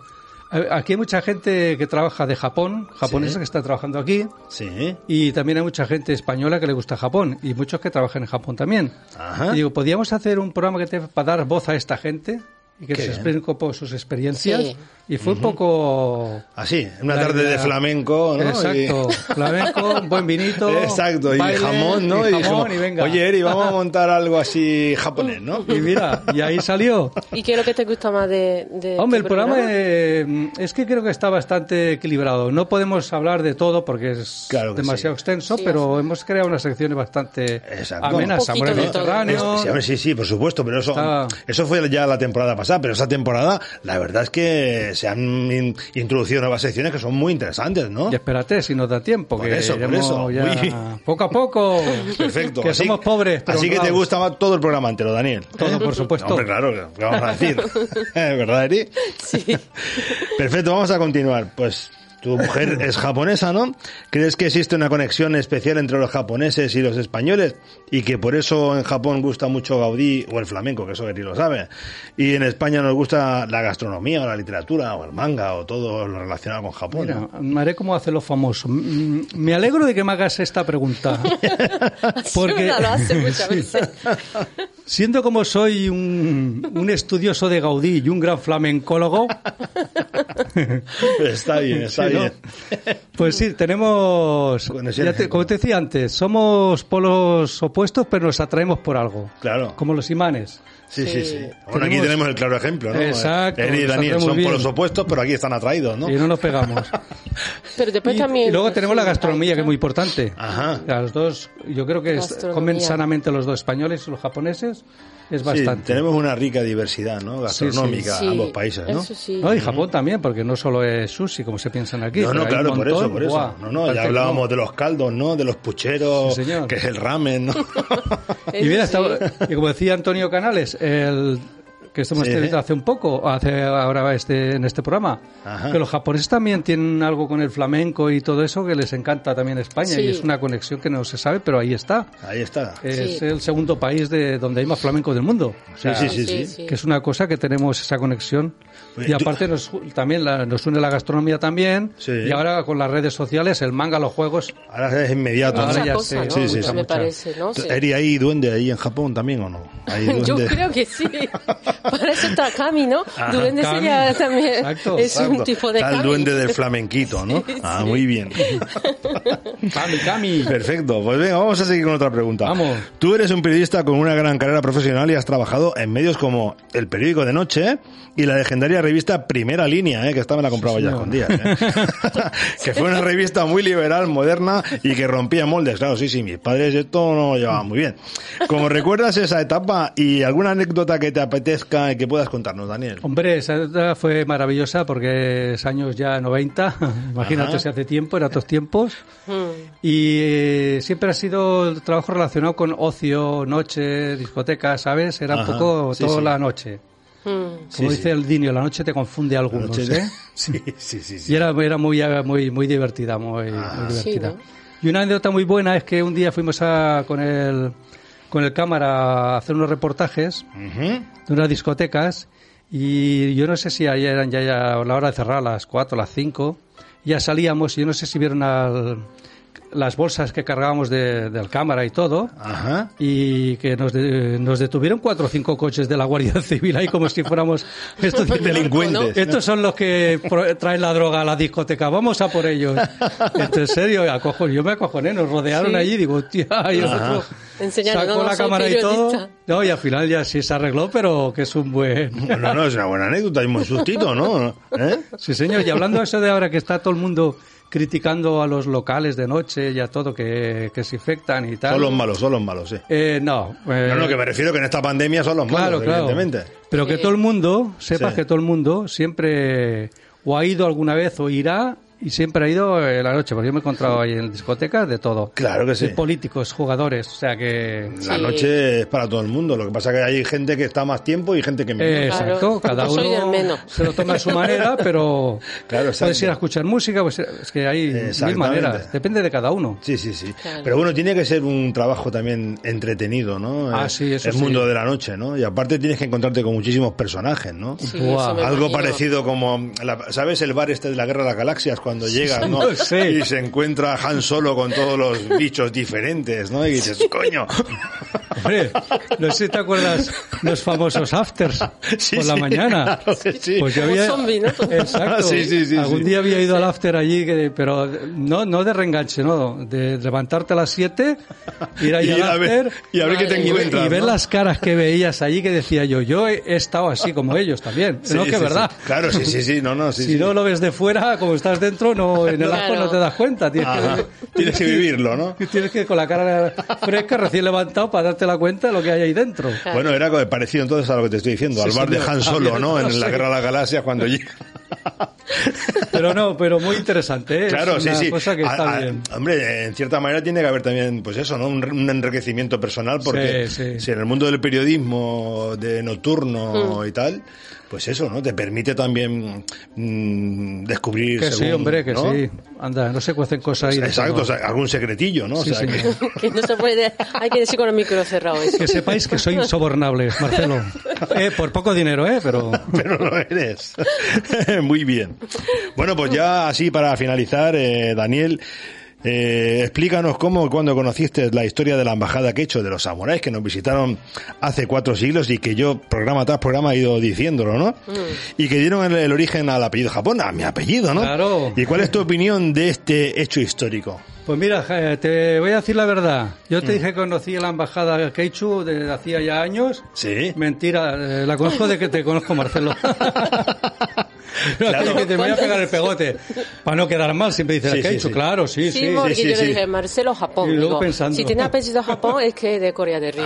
Speaker 1: a- aquí hay mucha gente que trabaja de Japón, japonesa
Speaker 4: Sí.
Speaker 1: que está trabajando aquí,
Speaker 4: Sí.
Speaker 1: y también hay mucha gente española que le gusta Japón, y muchos que trabajan en Japón también.
Speaker 4: Ajá.
Speaker 1: Y digo, ¿podríamos hacer un programa que te para dar voz a esta gente? Y que
Speaker 4: Qué
Speaker 1: se poco sus experiencias.
Speaker 2: Sí.
Speaker 1: Y fue un poco...
Speaker 4: Así, una
Speaker 1: La
Speaker 4: tarde de
Speaker 1: idea-
Speaker 4: flamenco, ¿no?
Speaker 1: Exacto,
Speaker 4: Y-
Speaker 1: flamenco, un buen vinito.
Speaker 4: Exacto, y
Speaker 1: baile,
Speaker 4: jamón, ¿no?
Speaker 1: Y
Speaker 4: Y
Speaker 1: jamón,
Speaker 4: dijimos,
Speaker 1: y venga.
Speaker 4: Oye, Eri, vamos a montar algo así japonés, ¿no?
Speaker 1: Y mira, y ahí salió.
Speaker 2: ¿Y qué es lo que te gusta más de, de
Speaker 1: Hombre, el
Speaker 2: este
Speaker 1: programa eh, es que creo que está bastante equilibrado. No podemos hablar de todo porque es
Speaker 4: Claro
Speaker 1: demasiado
Speaker 4: sí.
Speaker 1: extenso,
Speaker 2: Sí,
Speaker 1: pero hemos creado unas secciones bastante
Speaker 4: Exacto.
Speaker 1: amenas.
Speaker 2: De todo.
Speaker 1: Mediterráneo.
Speaker 4: Sí, sí, por supuesto, pero eso,
Speaker 1: Está-
Speaker 4: eso fue ya la temporada pasada, pero esa temporada, la verdad es que se han in- introducido nuevas secciones que son muy interesantes, ¿no?
Speaker 1: Y espérate, si nos da tiempo,
Speaker 4: Por
Speaker 1: que
Speaker 4: eso, por
Speaker 1: iremos
Speaker 4: eso.
Speaker 1: ya
Speaker 4: Uy.
Speaker 1: poco a poco.
Speaker 4: Perfecto.
Speaker 1: Que
Speaker 4: así-
Speaker 1: somos pobres, pero
Speaker 4: Así que te gusta más todo el programa entero, Daniel.
Speaker 1: Todo, por supuesto.
Speaker 4: Hombre, claro, ¿qué vamos a decir? ¿Verdad, Eri?
Speaker 2: Sí.
Speaker 4: Perfecto, vamos a continuar. Pues tu mujer es japonesa, ¿no? ¿Crees que existe una conexión especial entre los japoneses y los españoles? Y que por eso en Japón gusta mucho Gaudí o el flamenco, que eso Eri lo sabe. Y en España nos gusta la gastronomía o la literatura o el manga o todo lo relacionado con Japón.
Speaker 1: Mira,
Speaker 4: ¿no?
Speaker 1: me haré como hace lo famoso. Mm, Me alegro de que me hagas esta pregunta. Porque
Speaker 2: lo hace muchas veces.
Speaker 1: siendo como soy un, un estudioso de Gaudí y un gran flamencólogo,
Speaker 4: Está bien, está
Speaker 1: Pues sí, tenemos,
Speaker 4: Bueno, sí,
Speaker 1: ya te- como te decía antes, somos polos opuestos, pero nos atraemos por algo.
Speaker 4: Claro.
Speaker 1: Como los imanes.
Speaker 4: Sí, sí,
Speaker 2: Sí.
Speaker 4: sí. Bueno, aquí
Speaker 1: Tenemos-
Speaker 4: tenemos el claro ejemplo, ¿no?
Speaker 1: Exacto,
Speaker 4: Eri y Daniel son
Speaker 1: bien.
Speaker 4: por los opuestos, pero aquí están atraídos, ¿no?
Speaker 1: Y no nos pegamos.
Speaker 2: Pero después
Speaker 1: y,
Speaker 2: también...
Speaker 1: y luego tenemos la gastronomía, que es muy importante.
Speaker 4: Ajá.
Speaker 1: Los dos, yo creo que comen sanamente los dos españoles y los japoneses. Es
Speaker 4: Sí,
Speaker 1: bastante.
Speaker 4: tenemos una rica diversidad, ¿no? Gastronómica,
Speaker 2: Sí,
Speaker 4: ambos países, ¿no?
Speaker 2: Eso sí.
Speaker 1: No, y Japón también, porque no solo es sushi, como se piensan aquí.
Speaker 4: No, no, claro, por eso, por eso.
Speaker 1: Buah,
Speaker 4: no, no, ya hablábamos
Speaker 1: no.
Speaker 4: de los caldos, ¿no? De los pucheros,
Speaker 1: Sí, señor.
Speaker 4: que es el ramen, ¿no?
Speaker 1: Y mira,
Speaker 2: sí.
Speaker 1: estaba- y como decía Antonio Canales, el que estamos
Speaker 4: Sí.
Speaker 1: teniendo hace un poco, hace ahora este, en este programa,
Speaker 4: Ajá.
Speaker 1: que los japoneses también tienen algo con el flamenco y todo eso que les encanta también España
Speaker 2: Sí.
Speaker 1: y es una conexión que no se sabe, pero ahí está.
Speaker 4: Ahí está.
Speaker 1: Es
Speaker 2: Sí.
Speaker 1: el segundo país de donde hay más flamenco del mundo. O sea,
Speaker 4: sí, sí, sí.
Speaker 1: Que es una cosa que tenemos esa conexión. Y aparte nos, también la- nos une la gastronomía también.
Speaker 4: Sí.
Speaker 1: Y ahora con las redes sociales, el manga, los juegos.
Speaker 4: Ahora es inmediato.
Speaker 1: Ahora.
Speaker 2: Mucha
Speaker 1: ya
Speaker 2: cosa. ¿no?
Speaker 4: Sí, sí, sí.
Speaker 2: Me
Speaker 1: Mucha.
Speaker 2: parece, ¿no? Sí.
Speaker 4: ¿Eri ahí duende ahí en Japón también o no? ¿Hay
Speaker 2: Yo creo que sí. Para eso está Kami, ¿no? Duende
Speaker 1: Kami.
Speaker 2: sería también.
Speaker 1: Exacto,
Speaker 2: es un
Speaker 4: Exacto.
Speaker 2: tipo de
Speaker 4: Está el
Speaker 2: Kami.
Speaker 4: duende del flamenquito, ¿no? Ah, muy bien.
Speaker 1: Kami, Kami.
Speaker 4: Perfecto. Pues venga, vamos a seguir con otra pregunta.
Speaker 1: Vamos.
Speaker 4: Tú eres un periodista con una gran carrera profesional y has trabajado en medios como El Periódico de Noche y la legendaria revista Primera Línea, ¿eh? que esta me la compraba ya
Speaker 1: señor.
Speaker 4: con días. ¿eh? que fue una revista muy liberal, moderna y que rompía moldes. Claro, sí, sí, mis padres esto no lo llevaban muy bien. Como recuerdas esa etapa y alguna anécdota que te apetezca y que puedas contarnos, Daniel.
Speaker 1: Hombre, esa etapa fue maravillosa porque es años ya 90, imagínate
Speaker 4: Ajá.
Speaker 1: si hace tiempo, era otros tiempos.
Speaker 2: Mm.
Speaker 1: Y eh, siempre ha sido el trabajo relacionado con ocio, noche, discotecas, ¿sabes? Era un poco
Speaker 4: sí,
Speaker 1: toda
Speaker 4: sí.
Speaker 1: la noche.
Speaker 2: Mm.
Speaker 1: Como
Speaker 4: Sí,
Speaker 1: dice
Speaker 4: sí.
Speaker 1: el Dinio, la noche te confunde a algunos,
Speaker 4: Noche-
Speaker 1: ¿eh?
Speaker 4: Sí, sí, sí. sí.
Speaker 1: Y era, era muy, muy, muy divertida, muy,
Speaker 4: Ah,
Speaker 1: muy
Speaker 2: sí,
Speaker 1: divertida.
Speaker 2: ¿no?
Speaker 1: Y una anécdota muy buena es que un día fuimos a, con el, con el cámara a hacer unos reportajes de unas discotecas y yo no sé si ayer eran ya, ya la hora de cerrar a las 4 las 5 ya salíamos y yo no sé si vieron al- las bolsas que cargábamos de, del cámara y todo
Speaker 4: Ajá.
Speaker 1: y que nos, de- nos detuvieron cuatro o cinco coches de la Guardia Civil ahí como si fuéramos estos
Speaker 4: Delincuentes.
Speaker 1: estos son los que traen la droga a la discoteca vamos a por ellos Entonces, en serio acojo, yo me acojoné nos rodearon
Speaker 2: Sí.
Speaker 1: allí digo hostia y sacó
Speaker 2: no,
Speaker 1: la cámara y todo no y al final ya sí se arregló pero que es un buen
Speaker 4: No, no, es una buena anécdota y un buen sustito, ¿no? ¿Eh?
Speaker 1: Sí, señor. Y hablando de eso de ahora que está todo el mundo criticando a los locales de noche y a todo que, que se infectan y tal.
Speaker 4: Son los malos, son los malos, sí.
Speaker 1: Eh, no. eh,
Speaker 4: No, no, que me refiero que en esta pandemia son los
Speaker 1: claro,
Speaker 4: malos,
Speaker 1: claro.
Speaker 4: evidentemente.
Speaker 1: Pero que todo el mundo, sepa
Speaker 4: Sí.
Speaker 1: que todo el mundo siempre o ha ido alguna vez o irá y siempre ha ido en la noche, porque yo me he encontrado ahí en discotecas de todo.
Speaker 4: Claro que sí.
Speaker 1: De políticos, jugadores, o sea que...
Speaker 4: La
Speaker 2: Sí.
Speaker 4: noche es para todo el mundo. Lo que pasa es que hay gente que está más tiempo y gente que menos.
Speaker 1: Eh,
Speaker 2: Claro.
Speaker 1: exacto, cada
Speaker 2: Yo soy del
Speaker 1: uno
Speaker 2: menos.
Speaker 1: se lo toma a su manera, pero
Speaker 4: Claro,
Speaker 1: puedes ir a escuchar música, pues es que hay mil maneras, depende de cada uno.
Speaker 4: Sí, sí, sí.
Speaker 2: Claro.
Speaker 4: Pero bueno, tiene que ser un trabajo también entretenido, ¿no?
Speaker 1: Ah,
Speaker 4: Eh,
Speaker 1: sí, eso
Speaker 4: El
Speaker 1: sí.
Speaker 4: mundo de la noche, ¿no? Y aparte tienes que encontrarte con muchísimos personajes, ¿no?
Speaker 2: Sí,
Speaker 4: Algo
Speaker 2: imagino.
Speaker 4: parecido como, la- ¿sabes? El bar este de la Guerra de las Galaxias, cuando llegas, ¿no?
Speaker 1: sí.
Speaker 4: Y se encuentra Han Solo con todos los bichos diferentes, ¿no? Y dices, coño.
Speaker 1: Hombre, no sé si te acuerdas los famosos afters
Speaker 4: Sí,
Speaker 1: por la
Speaker 4: sí,
Speaker 1: mañana.
Speaker 4: claro que sí.
Speaker 1: Pues yo había,
Speaker 2: zombie, ¿no?
Speaker 1: Exacto.
Speaker 4: Sí, sí, sí,
Speaker 1: Algún
Speaker 4: sí.
Speaker 1: día había ido al after allí, que- pero no, no de reenganche, no, de levantarte a las 7, ir allí
Speaker 4: Y
Speaker 1: al
Speaker 4: a ver,
Speaker 1: after
Speaker 4: y a ver qué te encuentras.
Speaker 1: y ver
Speaker 4: ¿no?
Speaker 1: las caras que veías allí que decía yo, yo he, he estado así como ellos también.
Speaker 4: Sí,
Speaker 1: no, que
Speaker 4: sí,
Speaker 1: verdad.
Speaker 4: sí. Claro, sí, sí, sí, no, no, sí.
Speaker 1: si
Speaker 4: sí.
Speaker 1: no lo ves de fuera, como estás dentro, no en el
Speaker 2: Claro.
Speaker 1: after no te das cuenta. Tienes que,
Speaker 4: Tienes que vivirlo, ¿no?
Speaker 1: Tienes que ir con la cara fresca, recién levantado, para darte la cuenta de lo que hay ahí dentro.
Speaker 4: Bueno, era algo parecido entonces a lo que te estoy diciendo,
Speaker 1: Sí,
Speaker 4: al bar de. Han Solo,
Speaker 1: También,
Speaker 4: ¿no? En
Speaker 1: no
Speaker 4: la
Speaker 1: sé.
Speaker 4: Guerra de las Galaxias cuando llega.
Speaker 1: Pero no, pero muy interesante, ¿eh?
Speaker 4: Claro,
Speaker 1: es
Speaker 4: sí,
Speaker 1: una
Speaker 4: sí.
Speaker 1: cosa que
Speaker 4: A-
Speaker 1: está
Speaker 4: a-
Speaker 1: bien.
Speaker 4: hombre, en cierta manera tiene que haber también, pues eso, ¿no? Un, un enriquecimiento personal, porque
Speaker 1: Sí, sí.
Speaker 4: si en el mundo del periodismo, de nocturno y tal, pues eso, ¿no? Te permite también mm, descubrir.
Speaker 1: Que sí, hombre, que
Speaker 4: ¿no?
Speaker 1: sí. Anda, no se cuecen cosas ahí.
Speaker 4: Exacto,
Speaker 1: todo.
Speaker 4: o sea, algún secretillo, ¿no?
Speaker 1: Sí,
Speaker 4: o sea, que-
Speaker 1: señor.
Speaker 2: Que no se puede, hay que decir con el micro cerrado eso.
Speaker 1: Que sepáis que soy insobornable, Marcelo. Eh, por poco dinero, ¿eh? Pero...
Speaker 4: pero lo eres. Muy bien. Bueno, pues ya así para finalizar, eh, Daniel, eh, explícanos cómo y cuándo conociste la historia de la embajada que he hecho de los samuráis que nos visitaron hace cuatro siglos y que yo programa tras programa he ido diciéndolo, ¿no? Y que dieron el, el origen al apellido Japón, a mi apellido, ¿no?
Speaker 1: Claro.
Speaker 4: ¿Y cuál es tu opinión de este hecho histórico?
Speaker 1: Pues mira, eh, te voy a decir la verdad. Yo
Speaker 4: Mm.
Speaker 1: te dije que conocí la embajada Keichu de hacía ya años.
Speaker 4: Sí.
Speaker 1: Mentira, la conozco de que te conozco, Marcelo.
Speaker 4: Claro.
Speaker 1: Que te voy a pegar el pegote. Para no quedar mal, siempre dices,
Speaker 4: Sí,
Speaker 1: ¿qué ha
Speaker 4: sí,
Speaker 1: hecho?
Speaker 4: sí.
Speaker 1: Claro, sí,
Speaker 2: Sí,
Speaker 1: sí.
Speaker 2: porque
Speaker 4: sí,
Speaker 2: yo
Speaker 4: sí.
Speaker 2: le dije Marcelo Japón.
Speaker 1: Y luego
Speaker 2: digo,
Speaker 1: pensando.
Speaker 2: Si tiene apellido Japón es que de Corea del Río.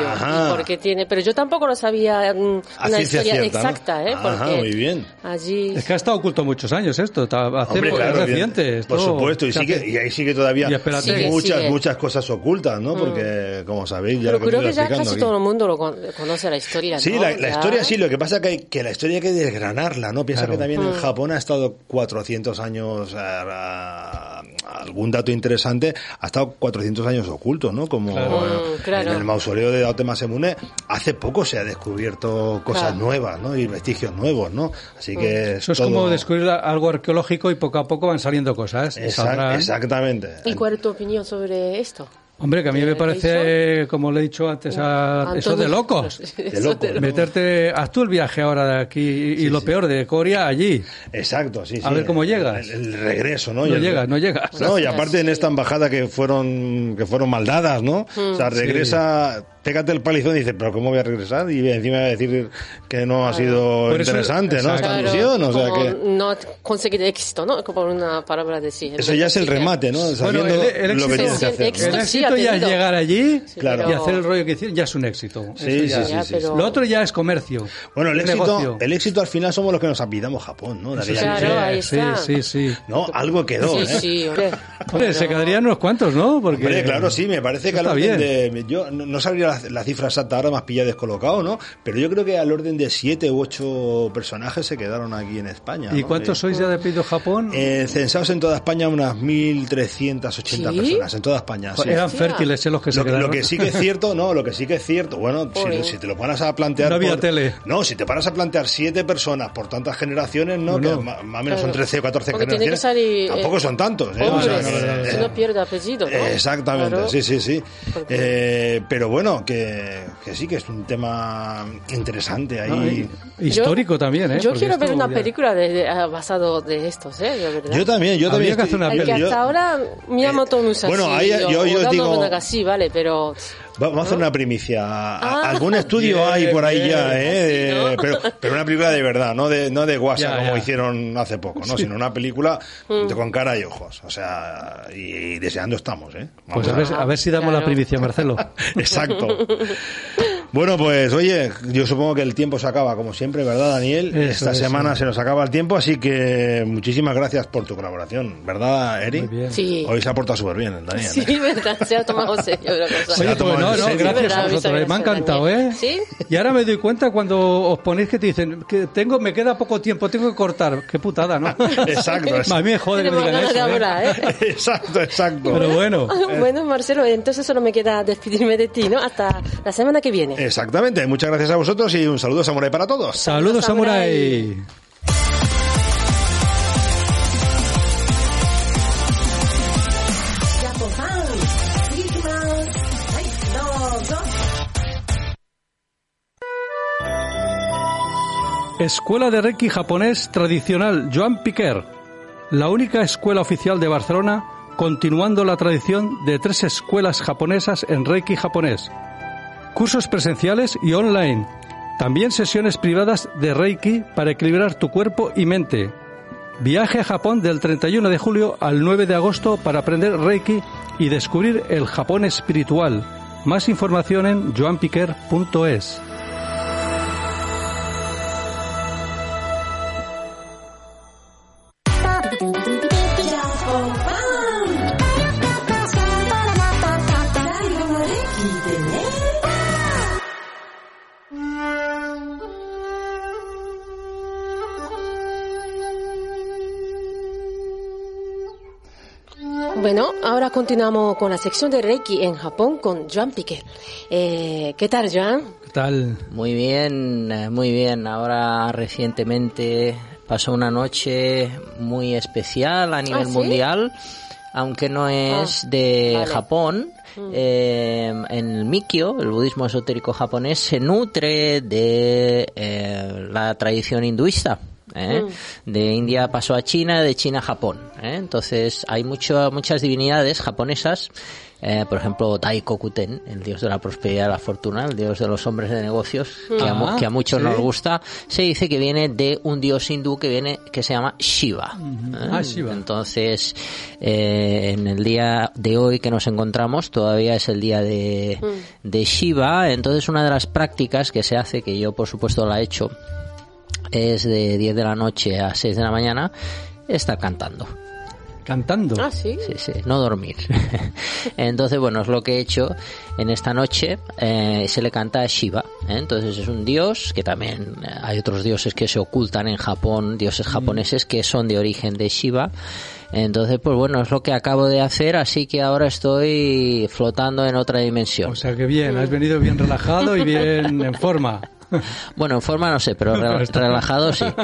Speaker 2: Porque tiene, pero yo tampoco lo sabía mm, una historia
Speaker 4: cierta, ¿no?
Speaker 2: exacta, ¿eh?
Speaker 4: Ajá, muy bien.
Speaker 2: allí.
Speaker 1: Es que ha estado oculto muchos años esto. está- Hace
Speaker 4: Hombre, claro,
Speaker 1: reciente.
Speaker 4: Por
Speaker 1: esto
Speaker 4: supuesto, y, sigue, y ahí sigue todavía
Speaker 1: Y espérate.
Speaker 2: Sigue,
Speaker 4: muchas,
Speaker 2: sigue.
Speaker 4: muchas cosas ocultas, ¿no? Porque, como sabéis, ya
Speaker 2: pero
Speaker 4: lo
Speaker 2: creo que ya casi
Speaker 4: aquí.
Speaker 2: todo el mundo lo con- conoce la historia.
Speaker 4: Sí,
Speaker 2: ¿no?
Speaker 4: la, historia sí, lo que pasa que, hay, que la historia hay que desgranarla, ¿no? Piensa
Speaker 1: Claro.
Speaker 4: que también
Speaker 2: Mm.
Speaker 4: Japón ha estado 400 años, eh, a- algún dato interesante, ha estado 400 años oculto, ¿no? Como
Speaker 1: Claro.
Speaker 4: eh,
Speaker 2: Mm, claro.
Speaker 4: en el mausoleo de Aote Masemune, hace poco se ha descubierto cosas
Speaker 2: Claro.
Speaker 4: nuevas, ¿no? Y vestigios nuevos, ¿no? Así que...
Speaker 1: Eso es
Speaker 4: todo-
Speaker 1: como descubrir algo arqueológico y poco a poco van saliendo cosas.
Speaker 4: Exact-
Speaker 1: Saldrán-
Speaker 4: exactamente.
Speaker 2: ¿Y cuál es tu opinión sobre esto?
Speaker 1: Hombre, que a mí me
Speaker 2: ¿Qué
Speaker 1: parece, como le he dicho antes, a, eso de locos.
Speaker 2: Eso
Speaker 4: locos.
Speaker 2: de
Speaker 1: Meterte, haz tú el viaje ahora de aquí y, y lo peor de Corea allí.
Speaker 4: Exacto, sí, sí.
Speaker 1: A ver cómo llegas.
Speaker 4: El, el regreso, ¿no?
Speaker 1: No
Speaker 4: el-
Speaker 1: llegas, no llegas.
Speaker 4: No, y aparte en esta embajada que fueron que fueron maldadas, ¿no? O sea, regresa, pégate el palizón y dice, pero ¿cómo voy a regresar? Y encima va a decir que no ha sido
Speaker 1: Por eso-
Speaker 4: interesante, ¿no? Esta misión, o sea que
Speaker 2: no conseguir éxito, ¿no? Como una palabra de sí.
Speaker 4: eso ya es el remate, ¿no? Sabiendo
Speaker 1: Bueno, el- el
Speaker 4: lo que
Speaker 1: éxito-
Speaker 4: tienes que hacer.
Speaker 2: éxito
Speaker 4: ¿no?
Speaker 1: El
Speaker 2: sí
Speaker 1: éxito
Speaker 2: ha
Speaker 1: ya es llegar allí
Speaker 4: Claro.
Speaker 1: y hacer el rollo que hicieron, ya es un éxito.
Speaker 4: Sí, sí,
Speaker 1: ya-
Speaker 4: sí,
Speaker 2: Ya,
Speaker 4: sí,
Speaker 2: pero-
Speaker 1: Lo otro ya es comercio.
Speaker 4: Bueno, el éxito,
Speaker 1: negocio.
Speaker 4: el éxito al final somos los que nos apidamos Japón, ¿no?
Speaker 2: Claro, ahí
Speaker 1: sí,
Speaker 2: está.
Speaker 1: sí, sí.
Speaker 4: No, algo quedó,
Speaker 2: Sí,
Speaker 4: ¿eh?
Speaker 2: sí, hombre.
Speaker 1: Hombre, se quedarían unos cuantos, ¿no? Porque
Speaker 4: Hombre, claro, sí, me parece que
Speaker 1: Está bien.
Speaker 4: de. Yo no, no sabría la, la cifra exacta, ahora me has pillado descolocado, ¿no? Pero yo creo que al orden de siete u ocho personajes se quedaron aquí en España.
Speaker 1: ¿Y
Speaker 4: ¿no?
Speaker 1: cuántos
Speaker 4: Eh,
Speaker 1: sois ya de pedido Japón?
Speaker 4: eh, censados en toda España unas 1.380
Speaker 2: ¿Sí?
Speaker 4: personas, en toda España. sí.
Speaker 1: Eran fértiles eh, los que se
Speaker 4: Lo,
Speaker 1: quedaron.
Speaker 4: lo que sí que es cierto, no, lo que sí que es cierto, bueno, si, si te lo paras a plantear.
Speaker 1: No había
Speaker 4: por-
Speaker 1: tele.
Speaker 4: No, si te paras a plantear siete personas por tantas generaciones, ¿no?
Speaker 1: No,
Speaker 4: que
Speaker 1: no.
Speaker 4: ma- más o menos son
Speaker 2: Claro.
Speaker 4: 13 o 14
Speaker 2: Porque tiene que
Speaker 4: generaciones.
Speaker 2: salir, eh,
Speaker 4: tampoco son tantos, ¿eh? O sea,
Speaker 2: si no pierde apellido, ¿no?
Speaker 4: Exactamente,
Speaker 2: Claro.
Speaker 4: sí, sí, sí. Eh, pero bueno, que, que sí, que es un tema interesante ahí.
Speaker 1: No, y- histórico también, ¿eh?
Speaker 2: Yo
Speaker 1: Porque
Speaker 2: quiero ver una
Speaker 1: ya-
Speaker 2: película de, de- ah, basado de estos, ¿eh? De verdad.
Speaker 4: Yo también, yo también.
Speaker 1: que hacer una
Speaker 2: que
Speaker 1: peli.
Speaker 4: yo-
Speaker 2: hasta ahora Miyamoto Musashi
Speaker 4: bueno, ahí yo- yo
Speaker 2: o Dado
Speaker 4: digo-
Speaker 2: Nagashi, vale, pero
Speaker 4: Vamos a hacer una primicia.
Speaker 2: Ah.
Speaker 4: Algún estudio
Speaker 1: Bien,
Speaker 4: hay por ahí
Speaker 1: bien.
Speaker 4: ya, ¿eh?
Speaker 2: Sí, ¿no?
Speaker 4: De- pero, pero una película de verdad, no de, no de
Speaker 1: Ya,
Speaker 4: como
Speaker 1: ya.
Speaker 4: hicieron hace poco, ¿no? Sino una película
Speaker 2: Mm.
Speaker 4: de- con cara y ojos. O sea, y, y deseando estamos, ¿eh?
Speaker 1: Pues a ver, a ver si damos
Speaker 2: Claro.
Speaker 1: la primicia, Marcelo.
Speaker 4: Exacto. Bueno, pues oye, yo supongo que el tiempo se acaba, como siempre, ¿verdad, Daniel?
Speaker 1: Eso
Speaker 4: Esta
Speaker 1: es,
Speaker 4: semana
Speaker 1: sí.
Speaker 4: se nos acaba el tiempo, así que muchísimas gracias por tu colaboración, ¿verdad, Eri?
Speaker 1: Muy bien.
Speaker 2: sí.
Speaker 4: Hoy se ha portado súper bien, Daniel.
Speaker 2: Sí,
Speaker 4: ¿eh?
Speaker 2: verdad, se ha tomado serio la cosa.
Speaker 4: Se
Speaker 1: Oye,
Speaker 4: ha tomado
Speaker 1: pues no, no,
Speaker 4: serio.
Speaker 1: gracias
Speaker 2: Verdad,
Speaker 1: a vosotros. Me ha encantado. ¿eh?
Speaker 2: ¿Sí?
Speaker 1: Y ahora me doy cuenta cuando os ponéis que te dicen que tengo, me queda poco tiempo, tengo que cortar. Qué putada, ¿no?
Speaker 4: Exacto,
Speaker 1: A mí me jode que me digan eso. ¿eh?
Speaker 2: hablar, ¿eh?
Speaker 4: exacto, exacto.
Speaker 1: Pero bueno.
Speaker 2: Bueno, Marcelo, entonces solo me queda despedirme de ti, ¿no? Hasta la semana que viene.
Speaker 4: Exactamente, muchas gracias a vosotros y un saludo samurai para todos.
Speaker 1: Saludos,
Speaker 2: Samurai.
Speaker 1: Samurai. Escuela de Reiki japonés tradicional Joan Piquer, la única escuela oficial de Barcelona, continuando la tradición de tres escuelas japonesas en Reiki japonés. Cursos presenciales y online. También sesiones privadas de Reiki para equilibrar tu cuerpo y mente. Viaje a Japón del 31 de julio al 9 de agosto para aprender Reiki y descubrir el Japón espiritual. Más información en joanpiquer.es.
Speaker 2: continuamos con la sección de Reiki en Japón con Joan Piqué. Eh, ¿Qué tal, Joan?
Speaker 1: ¿Qué tal?
Speaker 5: Muy bien, eh, muy bien. Ahora recientemente pasó una noche muy especial a nivel
Speaker 2: ¿sí?
Speaker 5: mundial, aunque no es
Speaker 2: Ah,
Speaker 5: de
Speaker 2: vale.
Speaker 5: Japón. Eh, en el Mikyo, el budismo esotérico japonés, se nutre de eh, la tradición hinduista. ¿Eh? De India pasó a China, de China a Japón. ¿eh? Entonces hay mucho, muchas divinidades japonesas eh, por ejemplo, Daikokuten, el dios de la prosperidad y la fortuna, el dios de los hombres de negocios, que, a,
Speaker 1: Ah,
Speaker 5: que a muchos
Speaker 1: sí.
Speaker 5: nos gusta, se dice que viene de un dios hindú que viene que se llama Shiva. ¿eh?
Speaker 1: Ah, Shiva.
Speaker 5: Entonces, eh, en el día de hoy que nos encontramos, todavía es el día de, de Shiva. Entonces, una de las prácticas que se hace, que yo por supuesto la he hecho, es de 10 de la noche a 6 de la mañana, estar cantando.
Speaker 1: Cantando.
Speaker 2: Ah, sí.
Speaker 5: Sí, sí, no dormir. Entonces, bueno, es lo que he hecho en esta noche. eh, se le canta a Shiva. ¿eh? Entonces es un dios que también eh, hay otros dioses que se ocultan en Japón, dioses japoneses que son de origen de Shiva. Entonces, pues bueno, es lo que acabo de hacer, así que ahora estoy flotando en otra dimensión.
Speaker 1: O sea que bien, has venido bien relajado y bien en forma.
Speaker 5: Bueno, en forma no sé, pero re- relajado sí.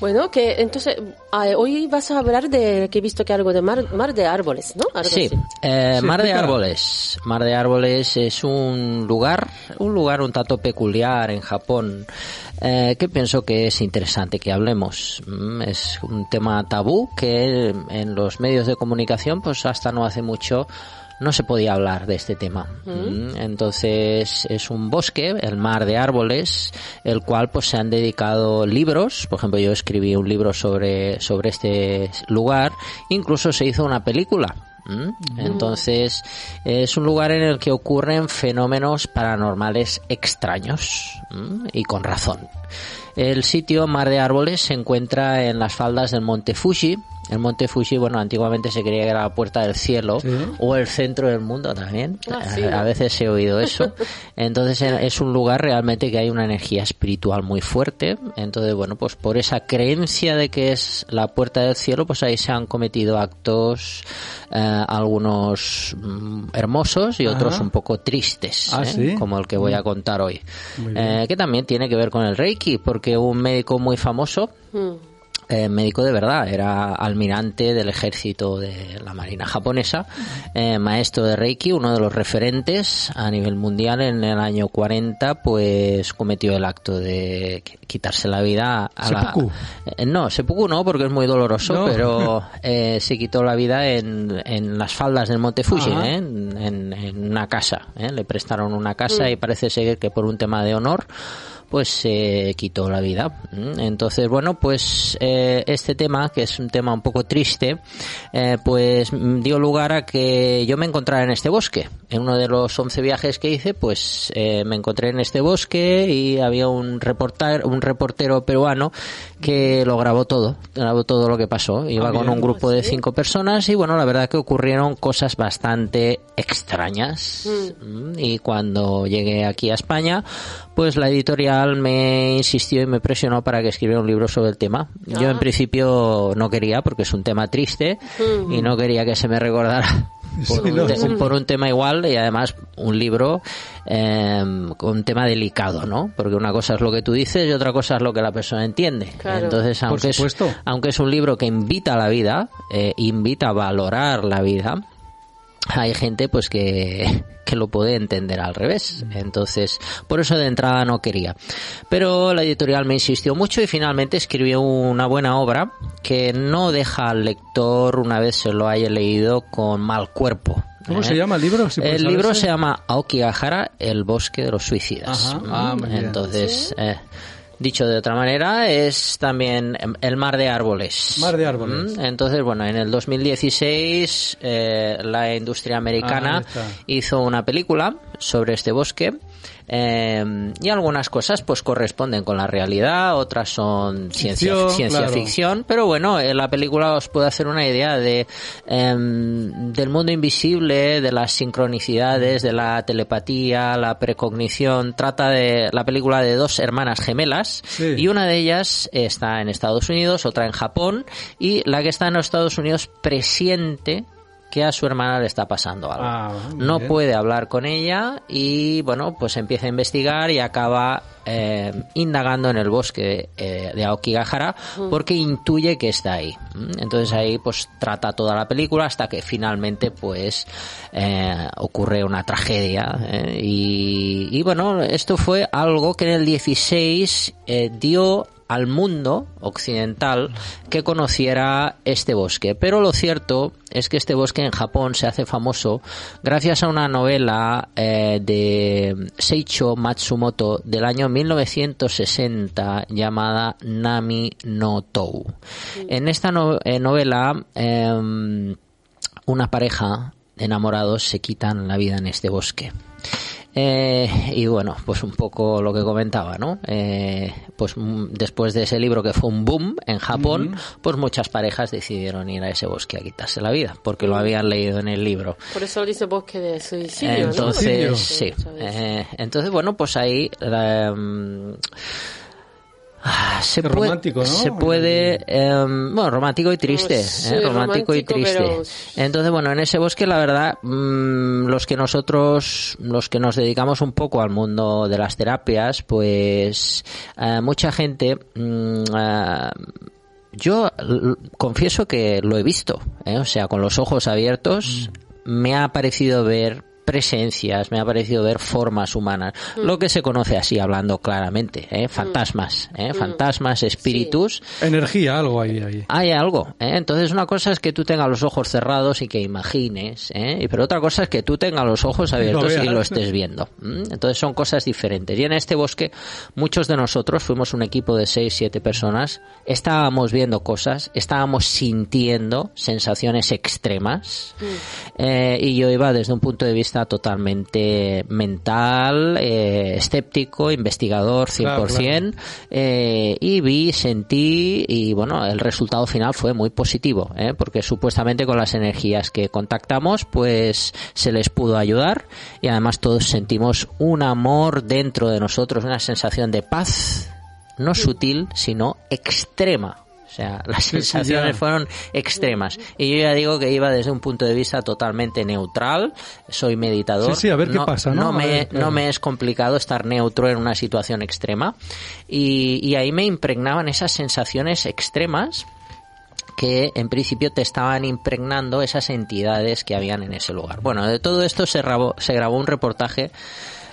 Speaker 2: Bueno, que entonces ah, hoy vas a hablar de que he visto que algo de mar, mar de árboles, ¿no? Algo
Speaker 5: Sí,
Speaker 2: así.
Speaker 5: eh,
Speaker 1: Sí,
Speaker 5: Mar de. Árboles. Mar de Árboles es un lugar, un lugar un tanto peculiar en Japón, eh, que pienso que es interesante que hablemos. Mm, Es un tema tabú que en los medios de comunicación, pues hasta no hace mucho, no se podía hablar de este tema. Mm, Entonces es un bosque, el mar de árboles, el cual pues se han dedicado libros. Por ejemplo, yo escribí un libro sobre, sobre este lugar. Incluso se hizo una película. ¿Mm? Entonces es un lugar en el que ocurren fenómenos paranormales extraños y con razón. El sitio Mar de Árboles se encuentra en las faldas del Monte Fuji. El Monte Fuji, bueno, antiguamente se creía que era la puerta del cielo
Speaker 1: Sí.
Speaker 5: o el centro del mundo también.
Speaker 2: Ah, sí,
Speaker 5: a, a veces he oído eso. Entonces eh, es un lugar realmente que hay una energía espiritual muy fuerte. Entonces, bueno, pues por esa creencia de que es la puerta del cielo, pues ahí se han cometido actos, eh, algunos mm, hermosos y otros
Speaker 1: Ajá.
Speaker 5: un poco tristes,
Speaker 1: Ah,
Speaker 5: ¿eh?
Speaker 1: ¿sí?
Speaker 5: como el que voy a contar hoy. Eh, que también tiene que ver con el Reiki, porque un médico muy famoso
Speaker 2: Mm.
Speaker 5: Eh, médico de verdad, era almirante del ejército de la Marina japonesa, eh, maestro de Reiki, uno de los referentes a nivel mundial en el año 40, pues cometió el acto de qu- quitarse la vida a
Speaker 1: ¿Seppuku?
Speaker 5: la... Eh, no, seppuku no, porque es muy doloroso,
Speaker 1: No.
Speaker 5: pero eh, se quitó la vida en, en las faldas del Monte Fuji. ¿eh? en, en- en una casa, ¿eh? le prestaron una casa y parece ser que por un tema de honor pues se quitó la vida. ¿m? Entonces, bueno, pues eh, este tema, que es un tema un poco triste, eh, pues mm, dio lugar a que yo me encontrara en este bosque. En uno de los 11 viajes que hice, pues eh, me encontré en este bosque y había un reporter, un reportero peruano que lo grabó todo, grabó todo lo que pasó. Iba
Speaker 1: Ah,
Speaker 5: con un grupo de cinco personas y bueno, la verdad que ocurrieron cosas bastante extrañas. Mm, Y cuando llegué aquí a España, pues la editorial me insistió y me presionó para que escribiera un libro sobre el tema. Yo en principio no quería porque es un tema triste y no quería que se me recordara. Por,
Speaker 1: Sí,
Speaker 5: un,
Speaker 1: no,
Speaker 5: por un tema igual y además un libro eh, con un tema delicado, ¿no? Porque una cosa es lo que tú dices y otra cosa es lo que la persona entiende.
Speaker 2: Claro.
Speaker 5: Entonces,
Speaker 1: Por
Speaker 5: aunque es,
Speaker 1: supuesto.
Speaker 5: aunque es un libro que invita a la vida, eh, invita a valorar la vida, hay gente pues que, que lo puede entender al revés. Entonces, por eso de entrada no quería. Pero la editorial me insistió mucho y finalmente escribió una buena obra que no deja al lector, una vez se lo haya leído, con mal cuerpo.
Speaker 1: ¿Cómo
Speaker 5: ¿eh?
Speaker 1: se llama el libro? si
Speaker 5: el libro
Speaker 1: saberse?
Speaker 5: se llama Aokigahara, el bosque de los suicidas.
Speaker 1: Ajá. Ah, muy bien.
Speaker 5: Entonces, eh, dicho de otra manera, es también el mar de árboles.
Speaker 1: Mar de árboles.
Speaker 5: Mm, Entonces, bueno, en el 2016 eh, la industria
Speaker 1: Ah,
Speaker 5: americana
Speaker 1: está.
Speaker 5: hizo una película sobre este bosque. Eh, y algunas cosas pues corresponden con la realidad, otras son ciencia,
Speaker 1: Ficción,
Speaker 5: ciencia
Speaker 1: claro.
Speaker 5: ficción, pero bueno, en la película os puede hacer una idea de em, del mundo invisible, de las sincronicidades, de la telepatía, la precognición. Trata de la película de dos hermanas gemelas
Speaker 1: Sí.
Speaker 5: y una de ellas está en Estados Unidos, otra en Japón y la que está en los Estados Unidos presiente que a su hermana le está pasando algo.
Speaker 1: Ah,
Speaker 5: no
Speaker 1: bien.
Speaker 5: puede hablar con ella y bueno, pues empieza a investigar y acaba eh, indagando en el bosque eh, de Aokigahara porque intuye que está ahí. ¿m? Entonces ahí pues trata toda la película hasta que finalmente pues eh, ocurre una tragedia ¿eh? y, y bueno, esto fue algo que en el 16 eh, dio al mundo occidental que conociera este bosque. Pero lo cierto es que este bosque en Japón se hace famoso gracias a una novela eh, de Seicho Matsumoto del año 1960 llamada Nami no Tou. En esta no- eh, novela em, una pareja de enamorados se quitan la vida en este bosque. Eh, y bueno, pues un poco lo que comentaba, ¿no? Eh, pues mm, después de ese libro que fue un boom en Japón, pues muchas parejas decidieron ir a ese bosque a quitarse la vida, porque lo habían leído en el libro.
Speaker 2: Por eso dice bosque de suicidio, ¿no?
Speaker 5: Entonces,
Speaker 1: Suicidio.
Speaker 5: sí.
Speaker 2: ¿sabes?
Speaker 5: Eh, entonces, bueno, pues ahí la, ah, se
Speaker 1: Qué
Speaker 5: puede,
Speaker 1: romántico, ¿no?
Speaker 5: se puede, em, bueno, romántico y triste, eh, romántico y triste.
Speaker 2: pero-
Speaker 5: Entonces, bueno, en ese bosque, la verdad, mm, los que nosotros, los que nos dedicamos un poco al mundo de las terapias, pues eh, mucha gente, mm, ah, yo confieso que lo he visto, ¿eh? o sea, con los ojos abiertos me ha parecido ver presencias, me ha parecido ver formas humanas, lo que se conoce así, hablando claramente, ¿eh? fantasmas, ¿eh? fantasmas, espíritus.
Speaker 1: Energía, algo ahí. ahí.
Speaker 5: Hay algo, ¿eh? entonces una cosa es que tú tengas los ojos cerrados y que imagines, ¿eh? Pero otra cosa es que tú tengas los ojos abiertos y lo estés viendo. Entonces son cosas diferentes. Y en este bosque muchos de nosotros fuimos un equipo de seis, siete personas, estábamos viendo cosas, estábamos sintiendo sensaciones extremas eh, y yo iba desde un punto de vista totalmente mental, eh, escéptico, investigador 100%, eh, y vi, sentí y bueno, el resultado final fue muy positivo, ¿eh? porque supuestamente con las energías que contactamos pues se les pudo ayudar y además todos sentimos un amor dentro de nosotros, una sensación de paz, no sutil, sino extrema. O sea, las
Speaker 1: Sí,
Speaker 5: sensaciones fueron extremas. Y yo ya digo que iba desde un punto de vista totalmente neutral. Soy meditador.
Speaker 1: Sí, sí, a ver qué pasa, ¿no? A
Speaker 5: me,
Speaker 1: ver, claro.
Speaker 5: no me es complicado estar neutro en una situación extrema. Y, y ahí me impregnaban esas sensaciones extremas que en principio te estaban impregnando esas entidades que habían en ese lugar. Bueno, de todo esto se grabó, se grabó un reportaje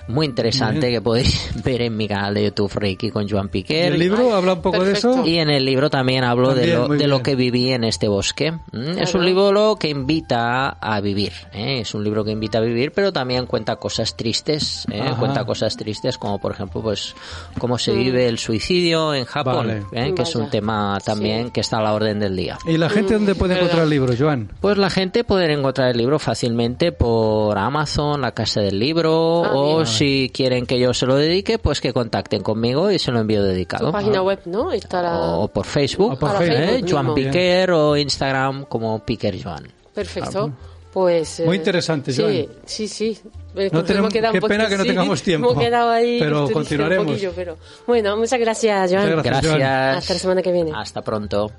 Speaker 5: muy interesante que podéis ver en mi canal de YouTube Reiki con Joan
Speaker 1: ¿Y
Speaker 5: Piquer.
Speaker 1: el libro habla un poco de eso?
Speaker 5: Y en el libro también hablo
Speaker 1: También,
Speaker 5: de, lo, de lo que viví en este bosque. ¿m? Es un libro que invita a vivir. ¿eh? Es un libro que invita a vivir, pero también cuenta cosas tristes. ¿eh? Cuenta cosas tristes como, por ejemplo, pues cómo se vive el suicidio en Japón,
Speaker 1: Vale.
Speaker 5: ¿eh? que es un tema también que está a la orden del día.
Speaker 1: ¿Y la gente dónde puede
Speaker 2: verdad.
Speaker 1: encontrar el libro, Joan?
Speaker 5: Pues la gente puede encontrar el libro fácilmente por Amazon, la casa del libro,
Speaker 2: Ah,
Speaker 5: o
Speaker 2: bien.
Speaker 5: Si quieren que yo se lo dedique, pues que contacten conmigo y se lo envío dedicado.
Speaker 2: Tu página web, ¿no? Estará...
Speaker 5: O por Facebook,
Speaker 1: O por
Speaker 2: Ah,
Speaker 1: Facebook
Speaker 5: ¿eh? Joan. Piquer o Instagram como Piquer Joan.
Speaker 2: Perfecto. Pues, eh,
Speaker 1: Muy interesante,
Speaker 2: sí,
Speaker 1: Joan.
Speaker 2: Sí, sí. Eh,
Speaker 1: No
Speaker 2: pues
Speaker 1: tenemos- qué
Speaker 2: un
Speaker 1: pena que no
Speaker 2: sí,
Speaker 1: tengamos tiempo.
Speaker 2: Hemos quedado ahí.
Speaker 1: Pero continuaremos.
Speaker 2: Poquillo, pero... Bueno, muchas gracias, Joan.
Speaker 1: Muchas gracias. Joan.
Speaker 5: Gracias.
Speaker 2: Hasta la semana que viene.
Speaker 5: Hasta pronto.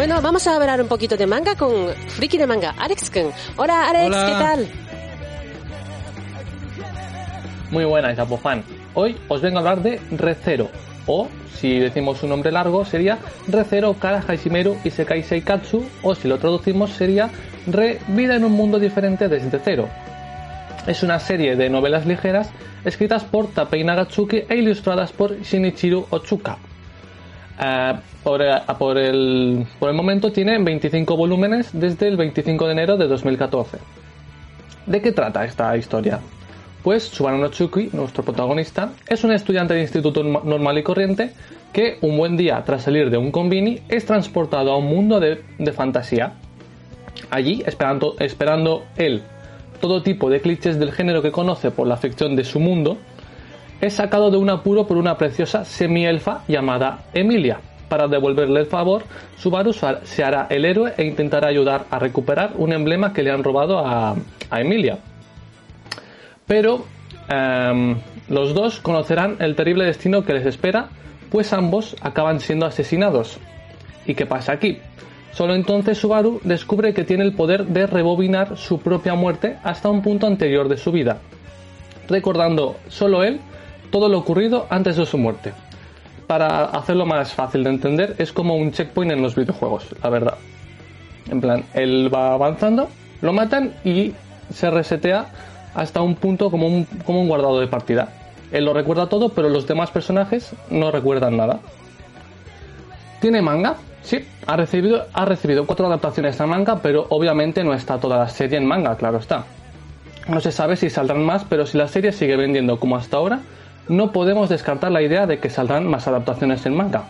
Speaker 2: Bueno, vamos a hablar un poquito de manga con Friki de Manga, Alex Kun. Hola, Alex,
Speaker 1: Hola.
Speaker 2: ¿qué tal?
Speaker 6: Muy buenas, Japofan. Hoy os vengo a hablar de Recero, o si decimos su nombre largo sería Recero Kara Haishimeru Isekai Seikatsu, o si lo traducimos sería Re Vida en un mundo diferente desde cero. Es una serie de novelas ligeras escritas por Tapei Nagatsuki e ilustradas por Shinichiro Otsuka. Por, el, por el momento tiene 25 volúmenes desde el 25 de enero de 2014. ¿De qué trata esta historia? Pues Subaru Notsuki, nuestro protagonista, es un estudiante de instituto norma- normal y corriente que un buen día, tras salir de un convini, es transportado a un mundo de, de fantasía. Allí, esperando, esperando él todo tipo de clichés del género que conoce por la ficción de su mundo, es sacado de un apuro por una preciosa semi-elfa llamada Emilia. Para devolverle el favor, Subaru se hará el héroe e intentará ayudar a recuperar un emblema que le han robado a, a Emilia. Pero em, los dos conocerán el terrible destino que les espera, pues ambos acaban siendo asesinados. ¿Y qué pasa aquí? Solo entonces Subaru descubre que tiene el poder de rebobinar su propia muerte hasta un punto anterior de su vida, recordando solo él todo lo ocurrido antes de su muerte. para hacerlo más fácil de entender, es como un checkpoint en los videojuegos, la verdad. En plan, él va avanzando, lo matan y se resetea hasta un punto como un, como un guardado de partida. Él lo recuerda todo, pero los demás personajes no recuerdan nada. ¿Tiene manga? Sí, ha recibido, ha recibido cuatro adaptaciones a manga, pero obviamente no está toda la serie en manga, claro está. No se sabe si saldrán más, pero si la serie sigue vendiendo como hasta ahora, no podemos descartar la idea de que saldrán más adaptaciones en manga.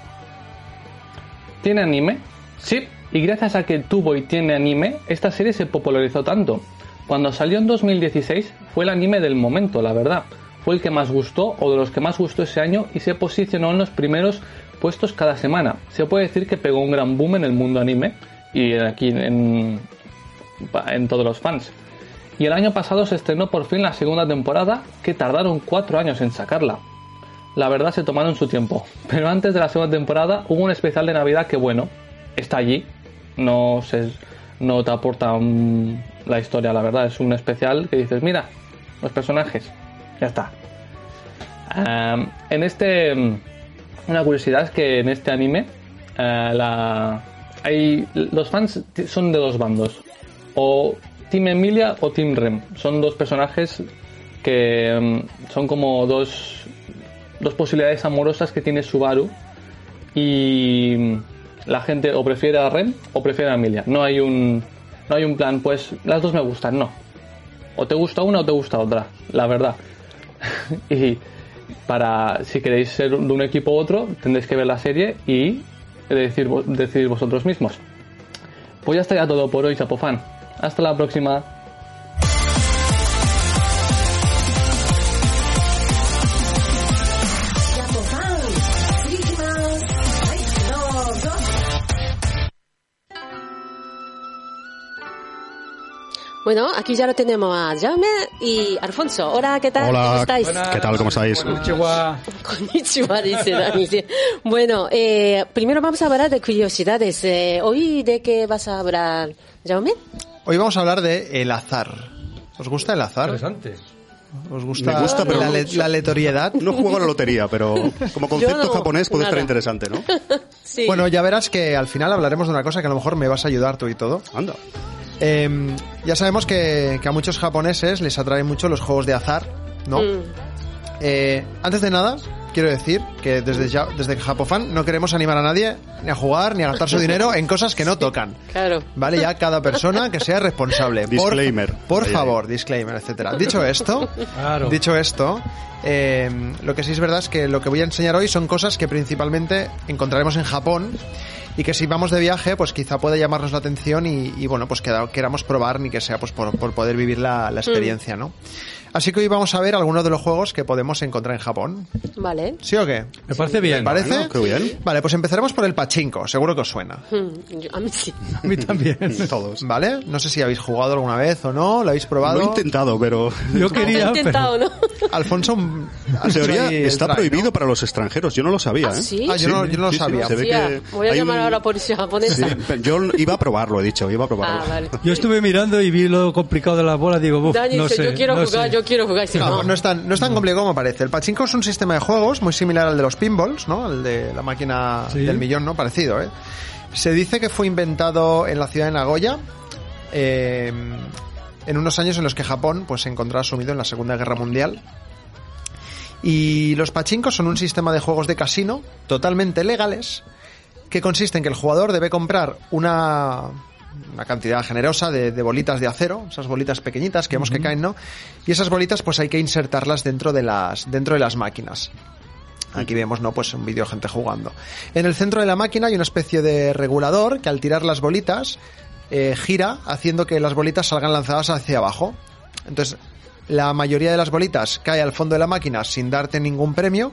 Speaker 6: ¿Tiene anime? Sí, y gracias a que tuvo y tiene anime, esta serie se popularizó tanto. Cuando salió en 2016 fue el anime del momento, la verdad. Fue el que más gustó o de los que más gustó ese año y se posicionó en los primeros puestos cada semana. Se puede decir que pegó un gran boom en el mundo anime y aquí en, en todos los fans. Y el año pasado se estrenó por fin la segunda temporada, que tardaron cuatro años en sacarla. La verdad se tomaron su tiempo, pero antes de la segunda temporada hubo un especial de Navidad que bueno, está allí, no se, no te aporta la historia, la verdad, es un especial que dices, mira, los personajes, ya está. En este, una curiosidad es que en este anime, eh, hay, los fans son de dos bandos, o Team Emilia o Team Rem, son dos personajes que mm, son como dos, dos posibilidades amorosas que tiene Subaru y mm, la gente o prefiere a Rem o prefiere a Emilia. No hay un no hay un plan, pues las dos me gustan, no. O te gusta una o te gusta otra, la verdad. y para si queréis ser de un equipo u otro, tendréis que ver la serie y decidir vosotros mismos. Pues ya estaría todo por hoy, Chapofan. Hasta la próxima.
Speaker 2: Bueno, aquí ya lo tenemos a Jaume y Alfonso. Hola, ¿qué tal?
Speaker 7: Hola, ¿cómo
Speaker 2: estáis?
Speaker 7: Buenas, ¿Qué tal? ¿Cómo estáis?
Speaker 1: Konnichiwa.
Speaker 2: Konnichiwa, dice Dani. Bueno, eh, primero vamos a hablar de curiosidades. Eh, ¿Hoy de qué vas a hablar, Jaume?
Speaker 8: Hoy vamos a hablar de el azar. ¿Os gusta el azar?
Speaker 1: Interesante.
Speaker 8: ¿Os gusta,
Speaker 7: Me gusta, pero
Speaker 8: la,
Speaker 7: no-
Speaker 8: le- la aleatoriedad?
Speaker 7: No juego a la lotería, pero como concepto
Speaker 2: no,
Speaker 7: japonés puede estar interesante, ¿no?
Speaker 2: Sí.
Speaker 8: Bueno, ya verás que al final hablaremos de una cosa que a lo mejor me vas a ayudar tú y todo.
Speaker 7: Anda.
Speaker 8: Eh, ya sabemos que, que a muchos japoneses les atraen mucho los juegos de azar, ¿no?
Speaker 2: Mm,
Speaker 8: Eh, antes de nada, quiero decir que desde, ya, desde Japofan no queremos animar a nadie ni a jugar ni a gastar su dinero en cosas que no tocan.
Speaker 2: claro.
Speaker 8: Vale, ya cada persona que sea responsable.
Speaker 7: Disclaimer.
Speaker 8: Por, favor, disclaimer, etcétera. Dicho esto,
Speaker 1: Claro.
Speaker 8: dicho esto, eh, lo que sí es verdad es que lo que voy a enseñar hoy son cosas que principalmente encontraremos en Japón y que si vamos de viaje, pues quizá puede llamarnos la atención y, y, bueno, pues que queramos probar ni que sea pues por, por poder vivir la, la experiencia, ¿no? Así que hoy vamos a ver algunos de los juegos que podemos encontrar en Japón.
Speaker 2: Vale.
Speaker 8: ¿Sí o qué?
Speaker 1: Me parece bien.
Speaker 8: ¿Te parece?
Speaker 7: Bueno, qué bien.
Speaker 8: Vale, pues empezaremos por el pachinko, seguro que os suena.
Speaker 2: Mm, yo- a mí sí.
Speaker 1: A mí también.
Speaker 7: Todos.
Speaker 8: ¿Vale? No sé si habéis jugado alguna vez o no, lo habéis probado.
Speaker 7: Lo he intentado, pero
Speaker 1: Yo quería,
Speaker 2: intentado,
Speaker 1: pero...
Speaker 2: ¿no?
Speaker 8: Alfonso,
Speaker 7: en
Speaker 8: has hecho
Speaker 7: teoría está
Speaker 8: try,
Speaker 7: prohibido
Speaker 8: ¿no?
Speaker 7: para los extranjeros. Yo no lo sabía,
Speaker 2: ¿Ah,
Speaker 7: ¿eh?
Speaker 2: sí?
Speaker 8: Ah, yo no, yo no lo sabía.
Speaker 7: se ve
Speaker 2: Hostia,
Speaker 7: que
Speaker 2: voy a
Speaker 7: hay
Speaker 2: llamar
Speaker 7: un-
Speaker 2: a la policía japonesa.
Speaker 7: Sí, yo iba a probarlo, he dicho, iba a probarlo.
Speaker 2: Ah, vale.
Speaker 1: Yo estuve mirando y vi lo complicado de las bolas. Digo, "Buf,
Speaker 2: Dani
Speaker 1: no
Speaker 2: dice,
Speaker 1: sé.
Speaker 2: yo quiero
Speaker 1: no
Speaker 2: jugar,
Speaker 1: sé".
Speaker 2: yo quiero jugar.
Speaker 8: No,
Speaker 2: no.
Speaker 8: no es tan, no es tan complicado como parece. El pachinko es un sistema de juegos muy similar al de los pinballs, ¿no? El de la máquina
Speaker 1: Sí.
Speaker 8: del millón, ¿no? Parecido, ¿eh? Se dice que fue inventado en la ciudad de Nagoya eh, en unos años en los que Japón pues, se encontraba sumido en la Segunda Guerra Mundial. Y los pachinkos son un sistema de juegos de casino totalmente legales que consiste en que el jugador debe comprar una, una cantidad generosa de, de bolitas de acero, esas bolitas pequeñitas que vemos que caen, ¿no? Y esas bolitas pues hay que insertarlas dentro de las, dentro de las máquinas. Aquí vemos, ¿no? Pues un vídeo de gente jugando. En el centro de la máquina hay una especie de regulador que al tirar las bolitas eh, gira haciendo que las bolitas salgan lanzadas hacia abajo. Entonces, la mayoría de las bolitas cae al fondo de la máquina sin darte ningún premio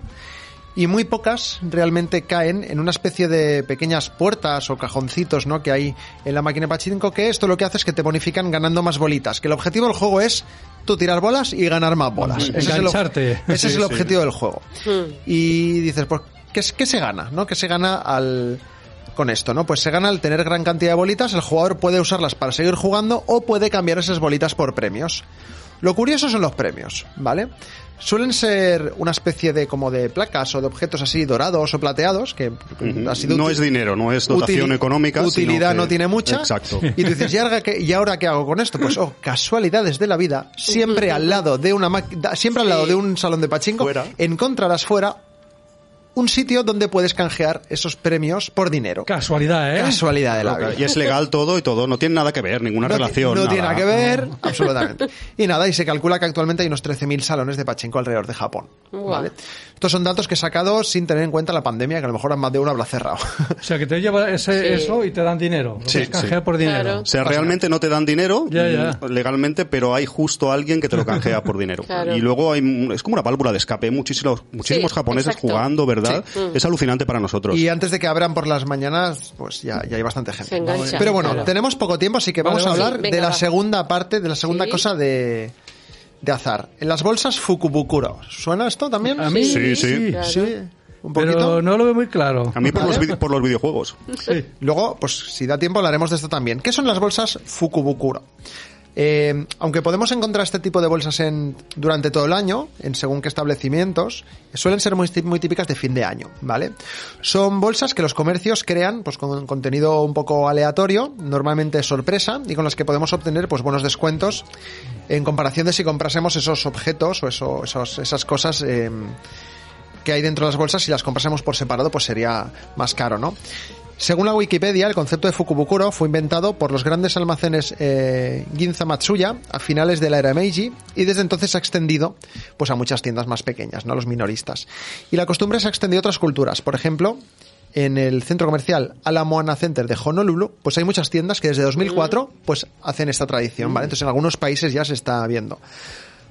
Speaker 8: y muy pocas realmente caen en una especie de pequeñas puertas o cajoncitos ¿no? que hay en la máquina de pachinko que esto lo que hace es que te bonifican ganando más bolitas que el objetivo del juego es tú tirar bolas y ganar más bolas Ese es el, ese es el
Speaker 7: Sí,
Speaker 8: objetivo del juego
Speaker 2: Mm.
Speaker 8: y dices pues ¿qué, es- qué se gana? ¿no? ¿qué se gana al con esto, ¿no? Pues se gana al tener gran cantidad de bolitas, el jugador puede usarlas para seguir jugando o puede cambiar esas bolitas por premios. Lo curioso son los premios, ¿vale? Suelen ser una especie de como de placas o de objetos así dorados o plateados que ha sido
Speaker 7: No es dinero, no es dotación económica. sino
Speaker 8: Utilidad
Speaker 7: que-
Speaker 8: no tiene mucha.
Speaker 7: Exacto.
Speaker 8: Y tú dices, ¿y ahora, qué, ¿y ahora qué hago con esto? Pues, oh, casualidades de la vida. Siempre al lado de una siempre al lado de un salón de pachinko,
Speaker 7: Fuera.
Speaker 8: encontrarás fuera un sitio donde puedes canjear esos premios por dinero.
Speaker 1: Casualidad, ¿eh?
Speaker 8: Casualidad de la vida.
Speaker 7: Y es legal todo y todo, no tiene nada que ver, ninguna
Speaker 8: No
Speaker 7: relación.
Speaker 8: No tiene
Speaker 7: nada.
Speaker 8: que ver, absolutamente. Y nada, y se calcula que actualmente hay unos 13.000 salones de pachinko alrededor de Japón. ¿vale? Estos son datos que he sacado sin tener en cuenta la pandemia, que a lo mejor más de uno habrá cerrado.
Speaker 1: O sea, que te lleva ese,
Speaker 2: Sí.
Speaker 1: eso y te dan dinero.
Speaker 7: Sí, sí.
Speaker 1: por dinero.
Speaker 2: Claro.
Speaker 7: O sea, realmente no te dan dinero
Speaker 1: Ya, ya.
Speaker 7: mm, legalmente, pero hay justo alguien que te lo canjea por dinero.
Speaker 2: Claro.
Speaker 7: Y luego hay, mm, es como una válvula de escape. Hay muchísimos, muchísimos
Speaker 2: Sí,
Speaker 7: japoneses
Speaker 2: exacto.
Speaker 7: jugando, ¿verdad? Es alucinante para nosotros.
Speaker 8: Y antes de que abran por las mañanas, pues ya, ya hay bastante gente.
Speaker 2: Se engancha,
Speaker 8: Pero bueno,
Speaker 2: claro.
Speaker 8: tenemos poco tiempo, así que
Speaker 1: Vale,
Speaker 8: vamos a hablar
Speaker 2: Sí, venga,
Speaker 8: de la
Speaker 2: va.
Speaker 8: segunda parte, de la segunda
Speaker 2: Sí.
Speaker 8: cosa de, de azar. En las bolsas Fukubukuro. ¿Suena esto también?
Speaker 1: A mí
Speaker 7: Sí, sí.
Speaker 2: claro.
Speaker 8: Sí, un.
Speaker 1: Pero no lo veo muy claro.
Speaker 7: A mí por los, por los videojuegos.
Speaker 1: Sí.
Speaker 8: Luego, pues si da tiempo hablaremos de esto también. ¿Qué son las bolsas Fukubukuro? Eh, aunque podemos encontrar este tipo de bolsas en, durante todo el año, en según qué establecimientos, suelen ser muy, tí- muy típicas de fin de año, ¿vale? Son bolsas que los comercios crean pues con contenido un poco aleatorio, normalmente sorpresa, y con las que podemos obtener pues buenos descuentos en comparación de si comprásemos esos objetos o eso- esas cosas eh, que hay dentro de las bolsas, si las comprásemos por separado, pues sería más caro, ¿no? Según la Wikipedia, el concepto de Fukubukuro fue inventado por los grandes almacenes eh, Ginza Matsuya a finales de la era Meiji y desde entonces se ha extendido pues a muchas tiendas más pequeñas, no a los minoristas. Y la costumbre se ha extendido a otras culturas. Por ejemplo, en el centro comercial Ala Moana Center de Honolulu, pues hay muchas tiendas que desde 2004 pues hacen esta tradición, ¿vale? Entonces en algunos países ya se está viendo.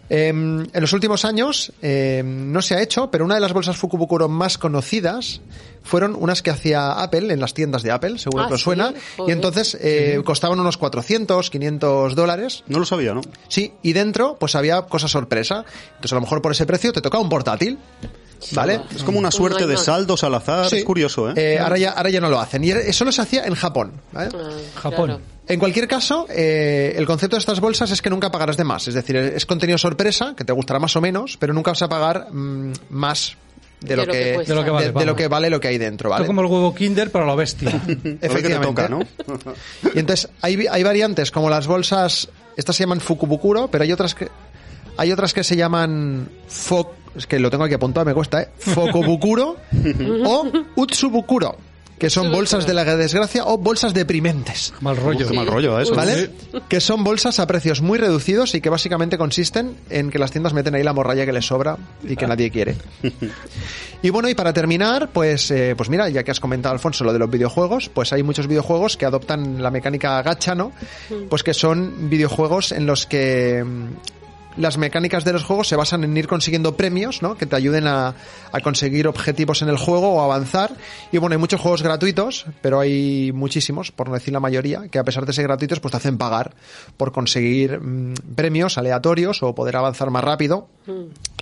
Speaker 8: Eh, en los últimos años eh, no se ha hecho, pero una de las bolsas Fukubukuro más conocidas fueron unas que hacía Apple en las tiendas de Apple, seguro
Speaker 2: Ah,
Speaker 8: que os
Speaker 2: ¿sí?
Speaker 8: suena,
Speaker 2: Joder.
Speaker 8: y entonces eh, costaban unos 400, 500 dólares.
Speaker 7: No lo sabía, ¿no?
Speaker 8: Sí, y dentro pues había cosa sorpresa. Entonces a lo mejor por ese precio te toca un portátil, ¿vale?
Speaker 7: Es como una suerte
Speaker 2: No
Speaker 7: de saldos al azar.
Speaker 8: Sí.
Speaker 7: Es curioso, ¿eh?
Speaker 8: Eh, ahora, ya, ahora ya no lo hacen. Y eso lo se hacía en Japón. ¿vale?
Speaker 2: Ah,
Speaker 1: Japón.
Speaker 2: claro.
Speaker 8: En cualquier caso, eh, el concepto de estas bolsas es que nunca pagarás de más. Es decir, es contenido sorpresa, que te gustará más o menos, pero nunca vas a pagar mm, más de, lo, que.
Speaker 1: De lo que vale,
Speaker 8: de- de
Speaker 1: vamos.
Speaker 8: lo que vale lo que hay dentro, ¿vale?
Speaker 1: es como el huevo Kinder para la bestia.
Speaker 8: Efectivamente.
Speaker 7: toca, ¿no?
Speaker 8: Y entonces hay, hay variantes como las bolsas, estas se llaman Fukubukuro, pero hay otras que hay otras que se llaman fo, es que lo tengo aquí apuntado, me cuesta, ¿eh? Fokubukuro o Utsubukuro, que son bolsas de la desgracia o bolsas deprimentes.
Speaker 1: Mal rollo.
Speaker 7: Qué mal rollo eso.
Speaker 8: ¿Vale? Que son bolsas a precios muy reducidos y que básicamente consisten en que las tiendas meten ahí la morralla que les sobra y que nadie quiere. Y bueno, y para terminar, pues, eh, pues mira, ya que has comentado, Alfonso, lo de los videojuegos, pues hay muchos videojuegos que adoptan la mecánica gacha, ¿no? Pues que son videojuegos en los que las mecánicas de los juegos se basan en ir consiguiendo premios, ¿no? Que te ayuden a, a conseguir objetivos en el juego o avanzar. Y bueno, hay muchos juegos gratuitos, pero hay muchísimos, por no decir la mayoría, que a pesar de ser gratuitos, pues te hacen pagar por conseguir mm, premios aleatorios o poder avanzar más rápido.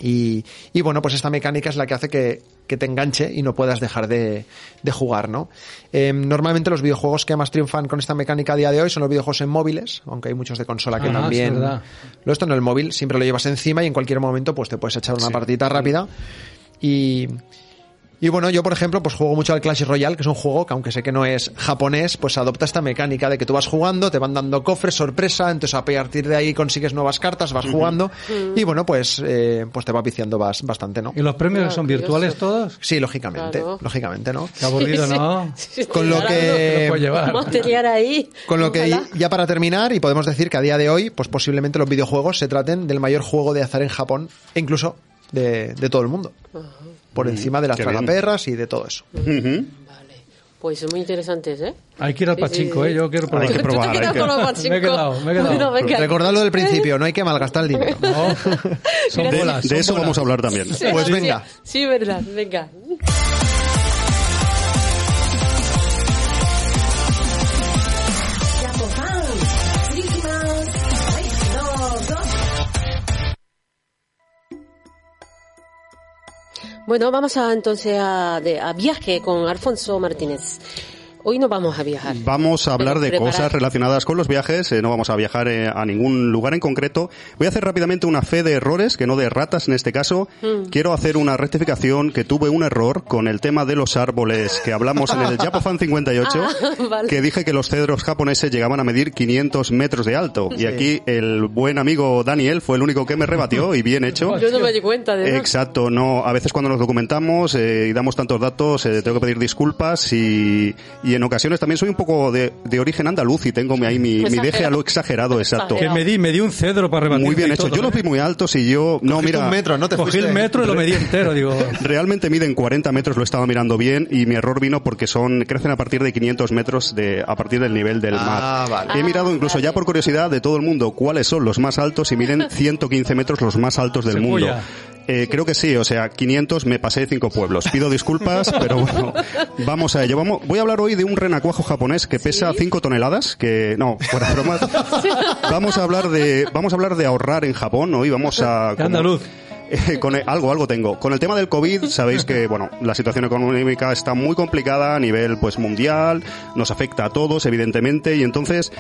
Speaker 8: Y, y bueno, pues esta mecánica es la que hace que, que te enganche y no puedas dejar de, de jugar, ¿no? Eh, normalmente los videojuegos que más triunfan con esta mecánica a día de hoy son los videojuegos en móviles, aunque hay muchos de consola que
Speaker 1: Ah,
Speaker 8: también...
Speaker 1: es.
Speaker 8: Lo esto en el móvil siempre lo llevas encima y en cualquier momento pues te puedes echar una partidita rápida. Y, y bueno, yo por ejemplo pues juego mucho al Clash Royale, que es un juego que aunque sé que no es japonés, pues adopta esta mecánica de que tú vas jugando, te van dando cofres, sorpresa, entonces a partir de ahí consigues nuevas cartas, vas jugando y bueno, pues, eh, pues te va viciando bas- bastante, ¿no?
Speaker 1: ¿Y los premios
Speaker 2: Claro,
Speaker 1: son
Speaker 2: curioso.
Speaker 1: virtuales todos?
Speaker 8: Sí, lógicamente,
Speaker 2: Claro.
Speaker 8: lógicamente, ¿no?
Speaker 1: Qué aburrido, ¿no?
Speaker 2: Sí,
Speaker 8: Con lo que-
Speaker 1: puedes llevar.
Speaker 2: Ahí.
Speaker 8: Con lo que
Speaker 2: Ojalá.
Speaker 8: ya para terminar, y podemos decir que a día de hoy, pues posiblemente los videojuegos se traten del mayor juego de azar en Japón e incluso de, de todo el mundo. Por encima de las tragaperras y de todo eso.
Speaker 2: Vale. Pues son muy interesantes, ¿eh?
Speaker 1: Hay que ir al
Speaker 2: Sí,
Speaker 1: pachinko,
Speaker 2: sí,
Speaker 1: ¿eh? Yo quiero probar.
Speaker 7: Hay que
Speaker 2: Tú te
Speaker 7: probar,
Speaker 2: quedas
Speaker 7: hay que-
Speaker 2: con los pachinko.
Speaker 1: Me he quedado, me he quedado.
Speaker 2: Bueno.
Speaker 8: Recordad lo del principio, no hay que malgastar el dinero.
Speaker 1: No, son
Speaker 2: Mira,
Speaker 1: bolas.
Speaker 7: De
Speaker 1: son
Speaker 7: eso
Speaker 1: bolas.
Speaker 7: vamos a hablar también.
Speaker 2: Sí,
Speaker 8: Pues
Speaker 2: sí,
Speaker 8: venga.
Speaker 2: Sí, verdad, venga. Bueno, vamos a entonces a, de- a viaje con Alfonso Martínez. Hoy no vamos a viajar.
Speaker 7: Vamos a hablar de
Speaker 2: preparad.
Speaker 7: cosas relacionadas con los viajes, eh, no vamos a viajar eh, a ningún lugar en concreto. Voy a hacer rápidamente una fe de errores, que no de ratas en este caso.
Speaker 2: Mm.
Speaker 7: Quiero hacer una rectificación que tuve un error con el tema de los árboles que hablamos en el Japofan 58,
Speaker 2: Ah, vale.
Speaker 7: que dije que los cedros japoneses llegaban a medir 500 metros de alto. Y aquí el buen amigo Daniel fue el único que me rebatió y bien hecho.
Speaker 2: Yo no me di cuenta de nada.
Speaker 7: Exacto, no, a veces cuando nos documentamos eh, y damos tantos datos eh, tengo que pedir disculpas y, y en ocasiones también soy un poco de, de origen andaluz y tengo ahí mi, mi deje a lo exagerado, exacto.
Speaker 1: Que me di, me di un cedro para rebatir.
Speaker 7: Muy bien hecho. Yo los vi muy altos y yo, no,
Speaker 8: Cogiste
Speaker 7: mira,
Speaker 8: un metro, ¿no? Te
Speaker 1: Cogí
Speaker 8: fuiste-
Speaker 1: el metro y lo medí entero, digo.
Speaker 7: realmente miden 40 metros, lo estaba mirando bien y mi error vino porque son, crecen a partir de 500 metros de, a partir del nivel del
Speaker 8: Ah,
Speaker 7: mar.
Speaker 8: vale.
Speaker 7: He mirado incluso ya por curiosidad de todo el mundo cuáles son los más altos y miden 115 metros los más altos del mundo. Eh, creo que sí, o sea, 500 me pasé cinco pueblos. Pido disculpas, pero bueno, vamos a ello. Vamos, voy a hablar hoy de un renacuajo japonés que pesa 5 toneladas, que no, fuera bromas. Vamos a hablar de vamos a hablar de ahorrar en Japón hoy, vamos a como-
Speaker 1: andaluz.
Speaker 7: eh, con el- algo, algo tengo. Con el tema del COVID, sabéis que, bueno, la situación económica está muy complicada a nivel, pues, mundial, nos afecta a todos, evidentemente, y entonces,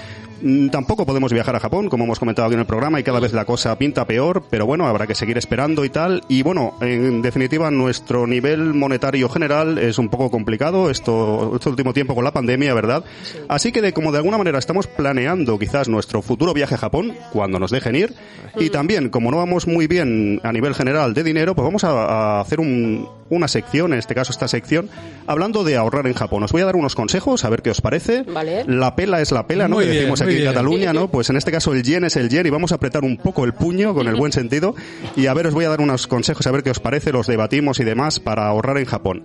Speaker 7: tampoco podemos viajar a Japón, como hemos comentado aquí en el programa, y cada vez la cosa pinta peor, pero bueno, habrá que seguir esperando y tal, y bueno, en definitiva, nuestro nivel monetario general es un poco complicado, esto, este último tiempo con la pandemia, ¿verdad? Así que, de, como de alguna manera estamos planeando quizás nuestro futuro viaje a Japón, cuando nos dejen ir, y también, como no vamos muy bien a nivel general de dinero, pues vamos a, a hacer un- una sección, en este caso esta sección, hablando de ahorrar en Japón. Os voy a dar unos consejos, a ver qué os parece.
Speaker 2: Vale.
Speaker 7: La pela es la pela, ¿no?
Speaker 1: Muy
Speaker 7: que
Speaker 1: bien,
Speaker 7: decimos aquí en
Speaker 1: bien.
Speaker 7: Cataluña, ¿no? Pues en este caso el yen es el yen y vamos a apretar un poco el puño con el buen sentido. Y a ver, os voy a dar unos consejos, a ver qué os parece, los debatimos y demás para ahorrar en Japón.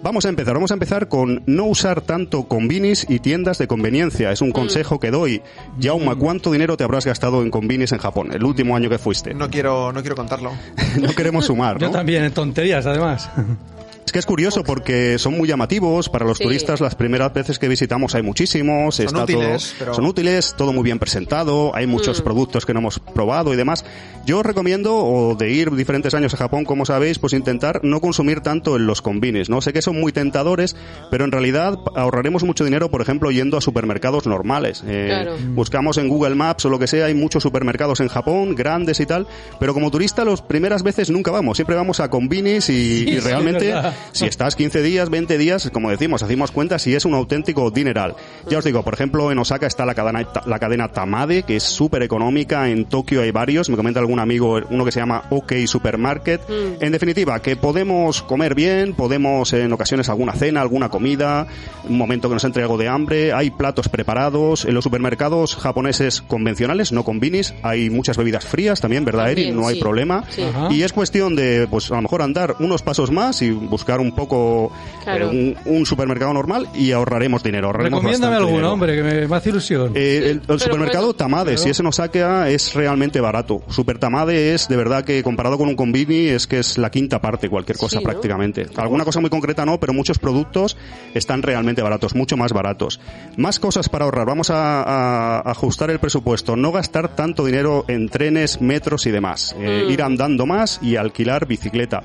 Speaker 7: Vamos a empezar, vamos a empezar con no usar tanto combinis y tiendas de conveniencia. Es un consejo que doy. Jauma, ¿cuánto dinero te habrás gastado en combinis en Japón el último año que fuiste?
Speaker 8: No quiero, no quiero contarlo.
Speaker 7: No queremos sumar,
Speaker 1: Yo
Speaker 7: ¿no?
Speaker 1: también, en tonterías, además.
Speaker 7: Es que es curioso porque son muy llamativos para los
Speaker 2: Sí.
Speaker 7: turistas. Las primeras veces que visitamos hay muchísimos.
Speaker 8: Son
Speaker 7: está
Speaker 8: útiles,
Speaker 7: todo,
Speaker 8: pero-
Speaker 7: Son útiles, todo muy bien presentado. Hay muchos
Speaker 2: Mm.
Speaker 7: productos que no hemos probado y demás. Yo os recomiendo, o de ir diferentes años a Japón, como sabéis, pues intentar no consumir tanto en los combines, ¿no? Sé que son muy tentadores, pero en realidad ahorraremos mucho dinero, por ejemplo, yendo a supermercados normales. Eh,
Speaker 2: Claro.
Speaker 7: Buscamos en Google Maps o lo que sea, hay muchos supermercados en Japón, grandes y tal, pero como turista las primeras veces nunca vamos, siempre vamos a combinis y, realmente. Si estás 15 días, 20 días, como decimos, hacemos cuentas y es un auténtico dineral. Ya os digo, por ejemplo, en Osaka está la cadena, la cadena Tamade, que es súper económica, en Tokio hay varios, me comenta algún amigo, uno que se llama OK Supermarket. En definitiva, que podemos comer bien, podemos en ocasiones alguna cena, alguna comida, un momento que nos entre algo de hambre, hay platos preparados, en los supermercados japoneses convencionales, no combinis, hay muchas bebidas frías también, ¿verdad, Eri? No hay
Speaker 2: sí.
Speaker 7: problema.
Speaker 2: Sí.
Speaker 7: Y es cuestión de, pues a lo mejor andar unos pasos más y buscar un poco
Speaker 2: Claro.
Speaker 7: eh, un, un supermercado normal y ahorraremos dinero. Ahorraremos
Speaker 1: Recomiéndame alguno,
Speaker 7: dinero.
Speaker 1: hombre, que me, me hace ilusión.
Speaker 7: Eh, el, el supermercado
Speaker 2: bueno,
Speaker 7: Tamade, si es en Osaka, es realmente barato. Super Tamade es de verdad que comparado con un combini es que es la quinta parte, cualquier cosa
Speaker 2: Sí, ¿no?
Speaker 7: prácticamente. Alguna cosa muy concreta no, pero muchos productos están realmente baratos, mucho más baratos. Más cosas para ahorrar. Vamos a, a ajustar el presupuesto. No gastar tanto dinero en trenes, metros y demás. Eh,
Speaker 2: Mm.
Speaker 7: Ir andando más y alquilar bicicleta.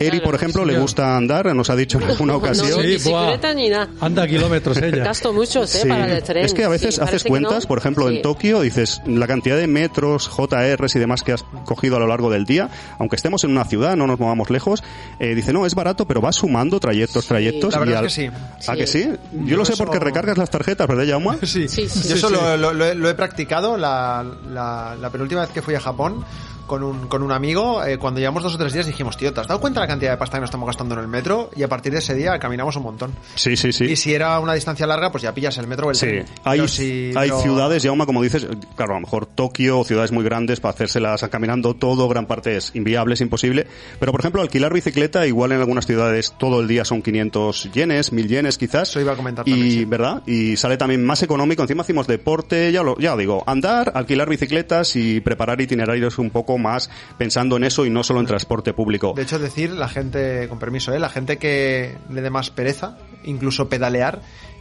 Speaker 7: Eri,
Speaker 2: Claro,
Speaker 7: por ejemplo, le gusta andar, nos ha dicho en alguna
Speaker 2: No,
Speaker 7: ocasión.
Speaker 2: ni
Speaker 1: Sí, buah.
Speaker 2: bicicleta ni nada.
Speaker 1: Anda kilómetros ella.
Speaker 2: Gasto muchos, ¿eh?
Speaker 7: Sí.
Speaker 2: Para el tren.
Speaker 7: Es que a veces
Speaker 2: Sí,
Speaker 7: haces cuentas,
Speaker 2: no.
Speaker 7: por ejemplo,
Speaker 2: Sí.
Speaker 7: en Tokio, dices la cantidad de metros, JRs y demás que has cogido a lo largo del día, aunque estemos en una ciudad, no nos movamos lejos, eh, dice, no, es barato, pero vas sumando trayectos, trayectos.
Speaker 8: La verdad
Speaker 7: y
Speaker 8: es
Speaker 7: al-
Speaker 8: que sí.
Speaker 7: ¿A que sí? Yo,
Speaker 8: Yo
Speaker 7: lo sé
Speaker 8: eso-
Speaker 7: porque recargas las tarjetas, ¿verdad, Jauma?
Speaker 8: Sí,
Speaker 2: Sí, sí,
Speaker 8: yo eso
Speaker 1: sí.
Speaker 8: Lo, lo- lo he practicado la, la, la penúltima vez que fui a Japón con un, con un amigo. eh, cuando llevamos dos o tres días dijimos, tío, ¿te has dado cuenta de la cantidad de pasta que nos estamos gastando en el metro? Y a partir de ese día caminamos un montón.
Speaker 7: Sí, sí, sí.
Speaker 8: Y si era una distancia larga, pues ya pillas el metro o el
Speaker 7: Sí,
Speaker 8: tren.
Speaker 7: hay,
Speaker 8: si-
Speaker 7: hay
Speaker 8: pero-
Speaker 7: ciudades, Jauma, como dices, claro, a lo mejor Tokio ciudades muy grandes para hacérselas caminando todo, gran parte es inviable, es imposible. Pero, por ejemplo, alquilar bicicleta, igual en algunas ciudades todo el día son 500 yenes, 1000 yenes quizás.
Speaker 8: Eso iba a comentar
Speaker 7: Y,
Speaker 8: sí.
Speaker 7: ¿verdad? Y sale también más económico. Encima hacemos deporte, ya lo, ya digo, andar, alquilar bicicletas y preparar itinerarios un poco más pensando en eso y no solo en transporte público.
Speaker 8: De hecho, decir, la gente, con permiso, ¿eh? la gente que le dé más pereza, incluso pedalear,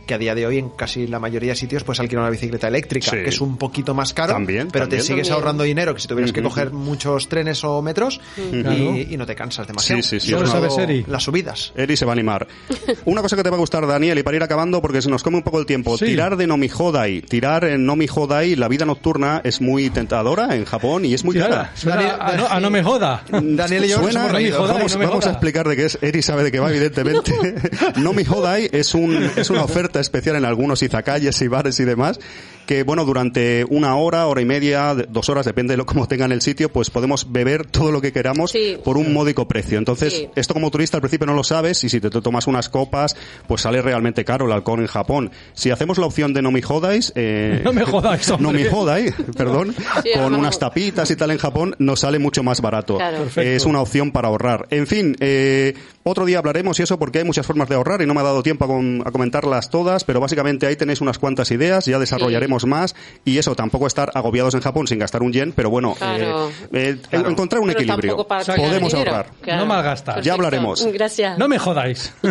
Speaker 8: que a día de hoy en casi la mayoría de sitios pues alquilar una bicicleta eléctrica,
Speaker 7: Sí.
Speaker 8: que es un poquito más caro,
Speaker 7: También,
Speaker 8: pero
Speaker 7: también.
Speaker 8: te sigues
Speaker 2: También.
Speaker 8: ahorrando dinero que si tuvieras que coger muchos trenes o metros y, no te cansas demasiado.
Speaker 7: Sí, sí, sí,
Speaker 1: sabes, Eri.
Speaker 8: Las subidas.
Speaker 7: Eri se va a animar. Una cosa que te va a gustar, Daniel, y para ir acabando, porque se nos come un poco el tiempo.
Speaker 1: Sí.
Speaker 7: Tirar de Nomi Hodai. Tirar en Nomi Hodai, la vida nocturna es muy tentadora en Japón y es muy cara.
Speaker 8: Daniel-
Speaker 1: a, no, a no me joda.
Speaker 8: Daniel y yo nos
Speaker 7: Suena,
Speaker 8: hemos reído.
Speaker 1: Joder,
Speaker 7: vamos,
Speaker 1: no me
Speaker 7: vamos a
Speaker 1: joda.
Speaker 7: explicar de qué es. Eri sabe de qué va, evidentemente. no mi Hodai es, un, es una oferta especial en algunos izakayas y bares y demás, que bueno, durante una hora, hora y media, de- dos horas, depende de lo como tengan el sitio, pues podemos beber todo lo que queramos
Speaker 2: Sí.
Speaker 7: por un módico precio. Entonces,
Speaker 2: Sí.
Speaker 7: esto como turista al principio no lo sabes y si te, tomas unas copas, pues sale realmente caro el alcohol en Japón. Si hacemos la opción de no mi Hodais, eh,
Speaker 1: No me jodáis, hombre.
Speaker 7: no mi Hodai, perdón,
Speaker 2: Sí,
Speaker 7: con unas tapitas y tal en Japón, nos sale mucho más barato.
Speaker 2: Claro.
Speaker 1: Perfecto.
Speaker 7: Es una opción para ahorrar. En fin, eh, otro día hablaremos y eso porque hay muchas formas de ahorrar y no me ha dado tiempo a, com- a comentarlas todas, pero básicamente ahí tenéis unas cuantas ideas, ya desarrollaremos más y eso, tampoco estar agobiados en Japón sin gastar un yen, pero bueno,
Speaker 2: Claro.
Speaker 7: eh, eh, en- encontrar un
Speaker 2: Pero
Speaker 7: equilibrio. Podemos
Speaker 2: dinero.
Speaker 7: ahorrar.
Speaker 2: Claro.
Speaker 1: No malgastar.
Speaker 2: Perfecto.
Speaker 7: Ya hablaremos.
Speaker 2: Gracias.
Speaker 1: No me jodáis.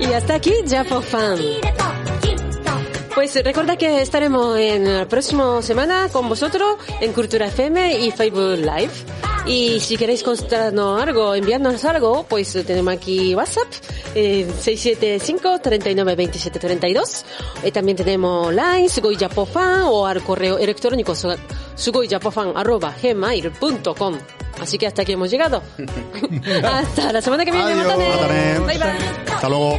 Speaker 2: Y hasta aquí,
Speaker 9: ya for fun.
Speaker 2: Pues recuerda que estaremos en la próxima semana con vosotros en Cultura FM y Facebook Live. Y si queréis contarnos algo, enviarnos algo, pues tenemos aquí WhatsApp, eh, 675-392732. Eh, también tenemos Line, sugoyapofan o al correo electrónico sugoyapofan arroba gmail.com. Así que hasta aquí hemos llegado. hasta la semana que viene.
Speaker 8: Adiós.
Speaker 2: Bye bye.
Speaker 7: Hasta luego.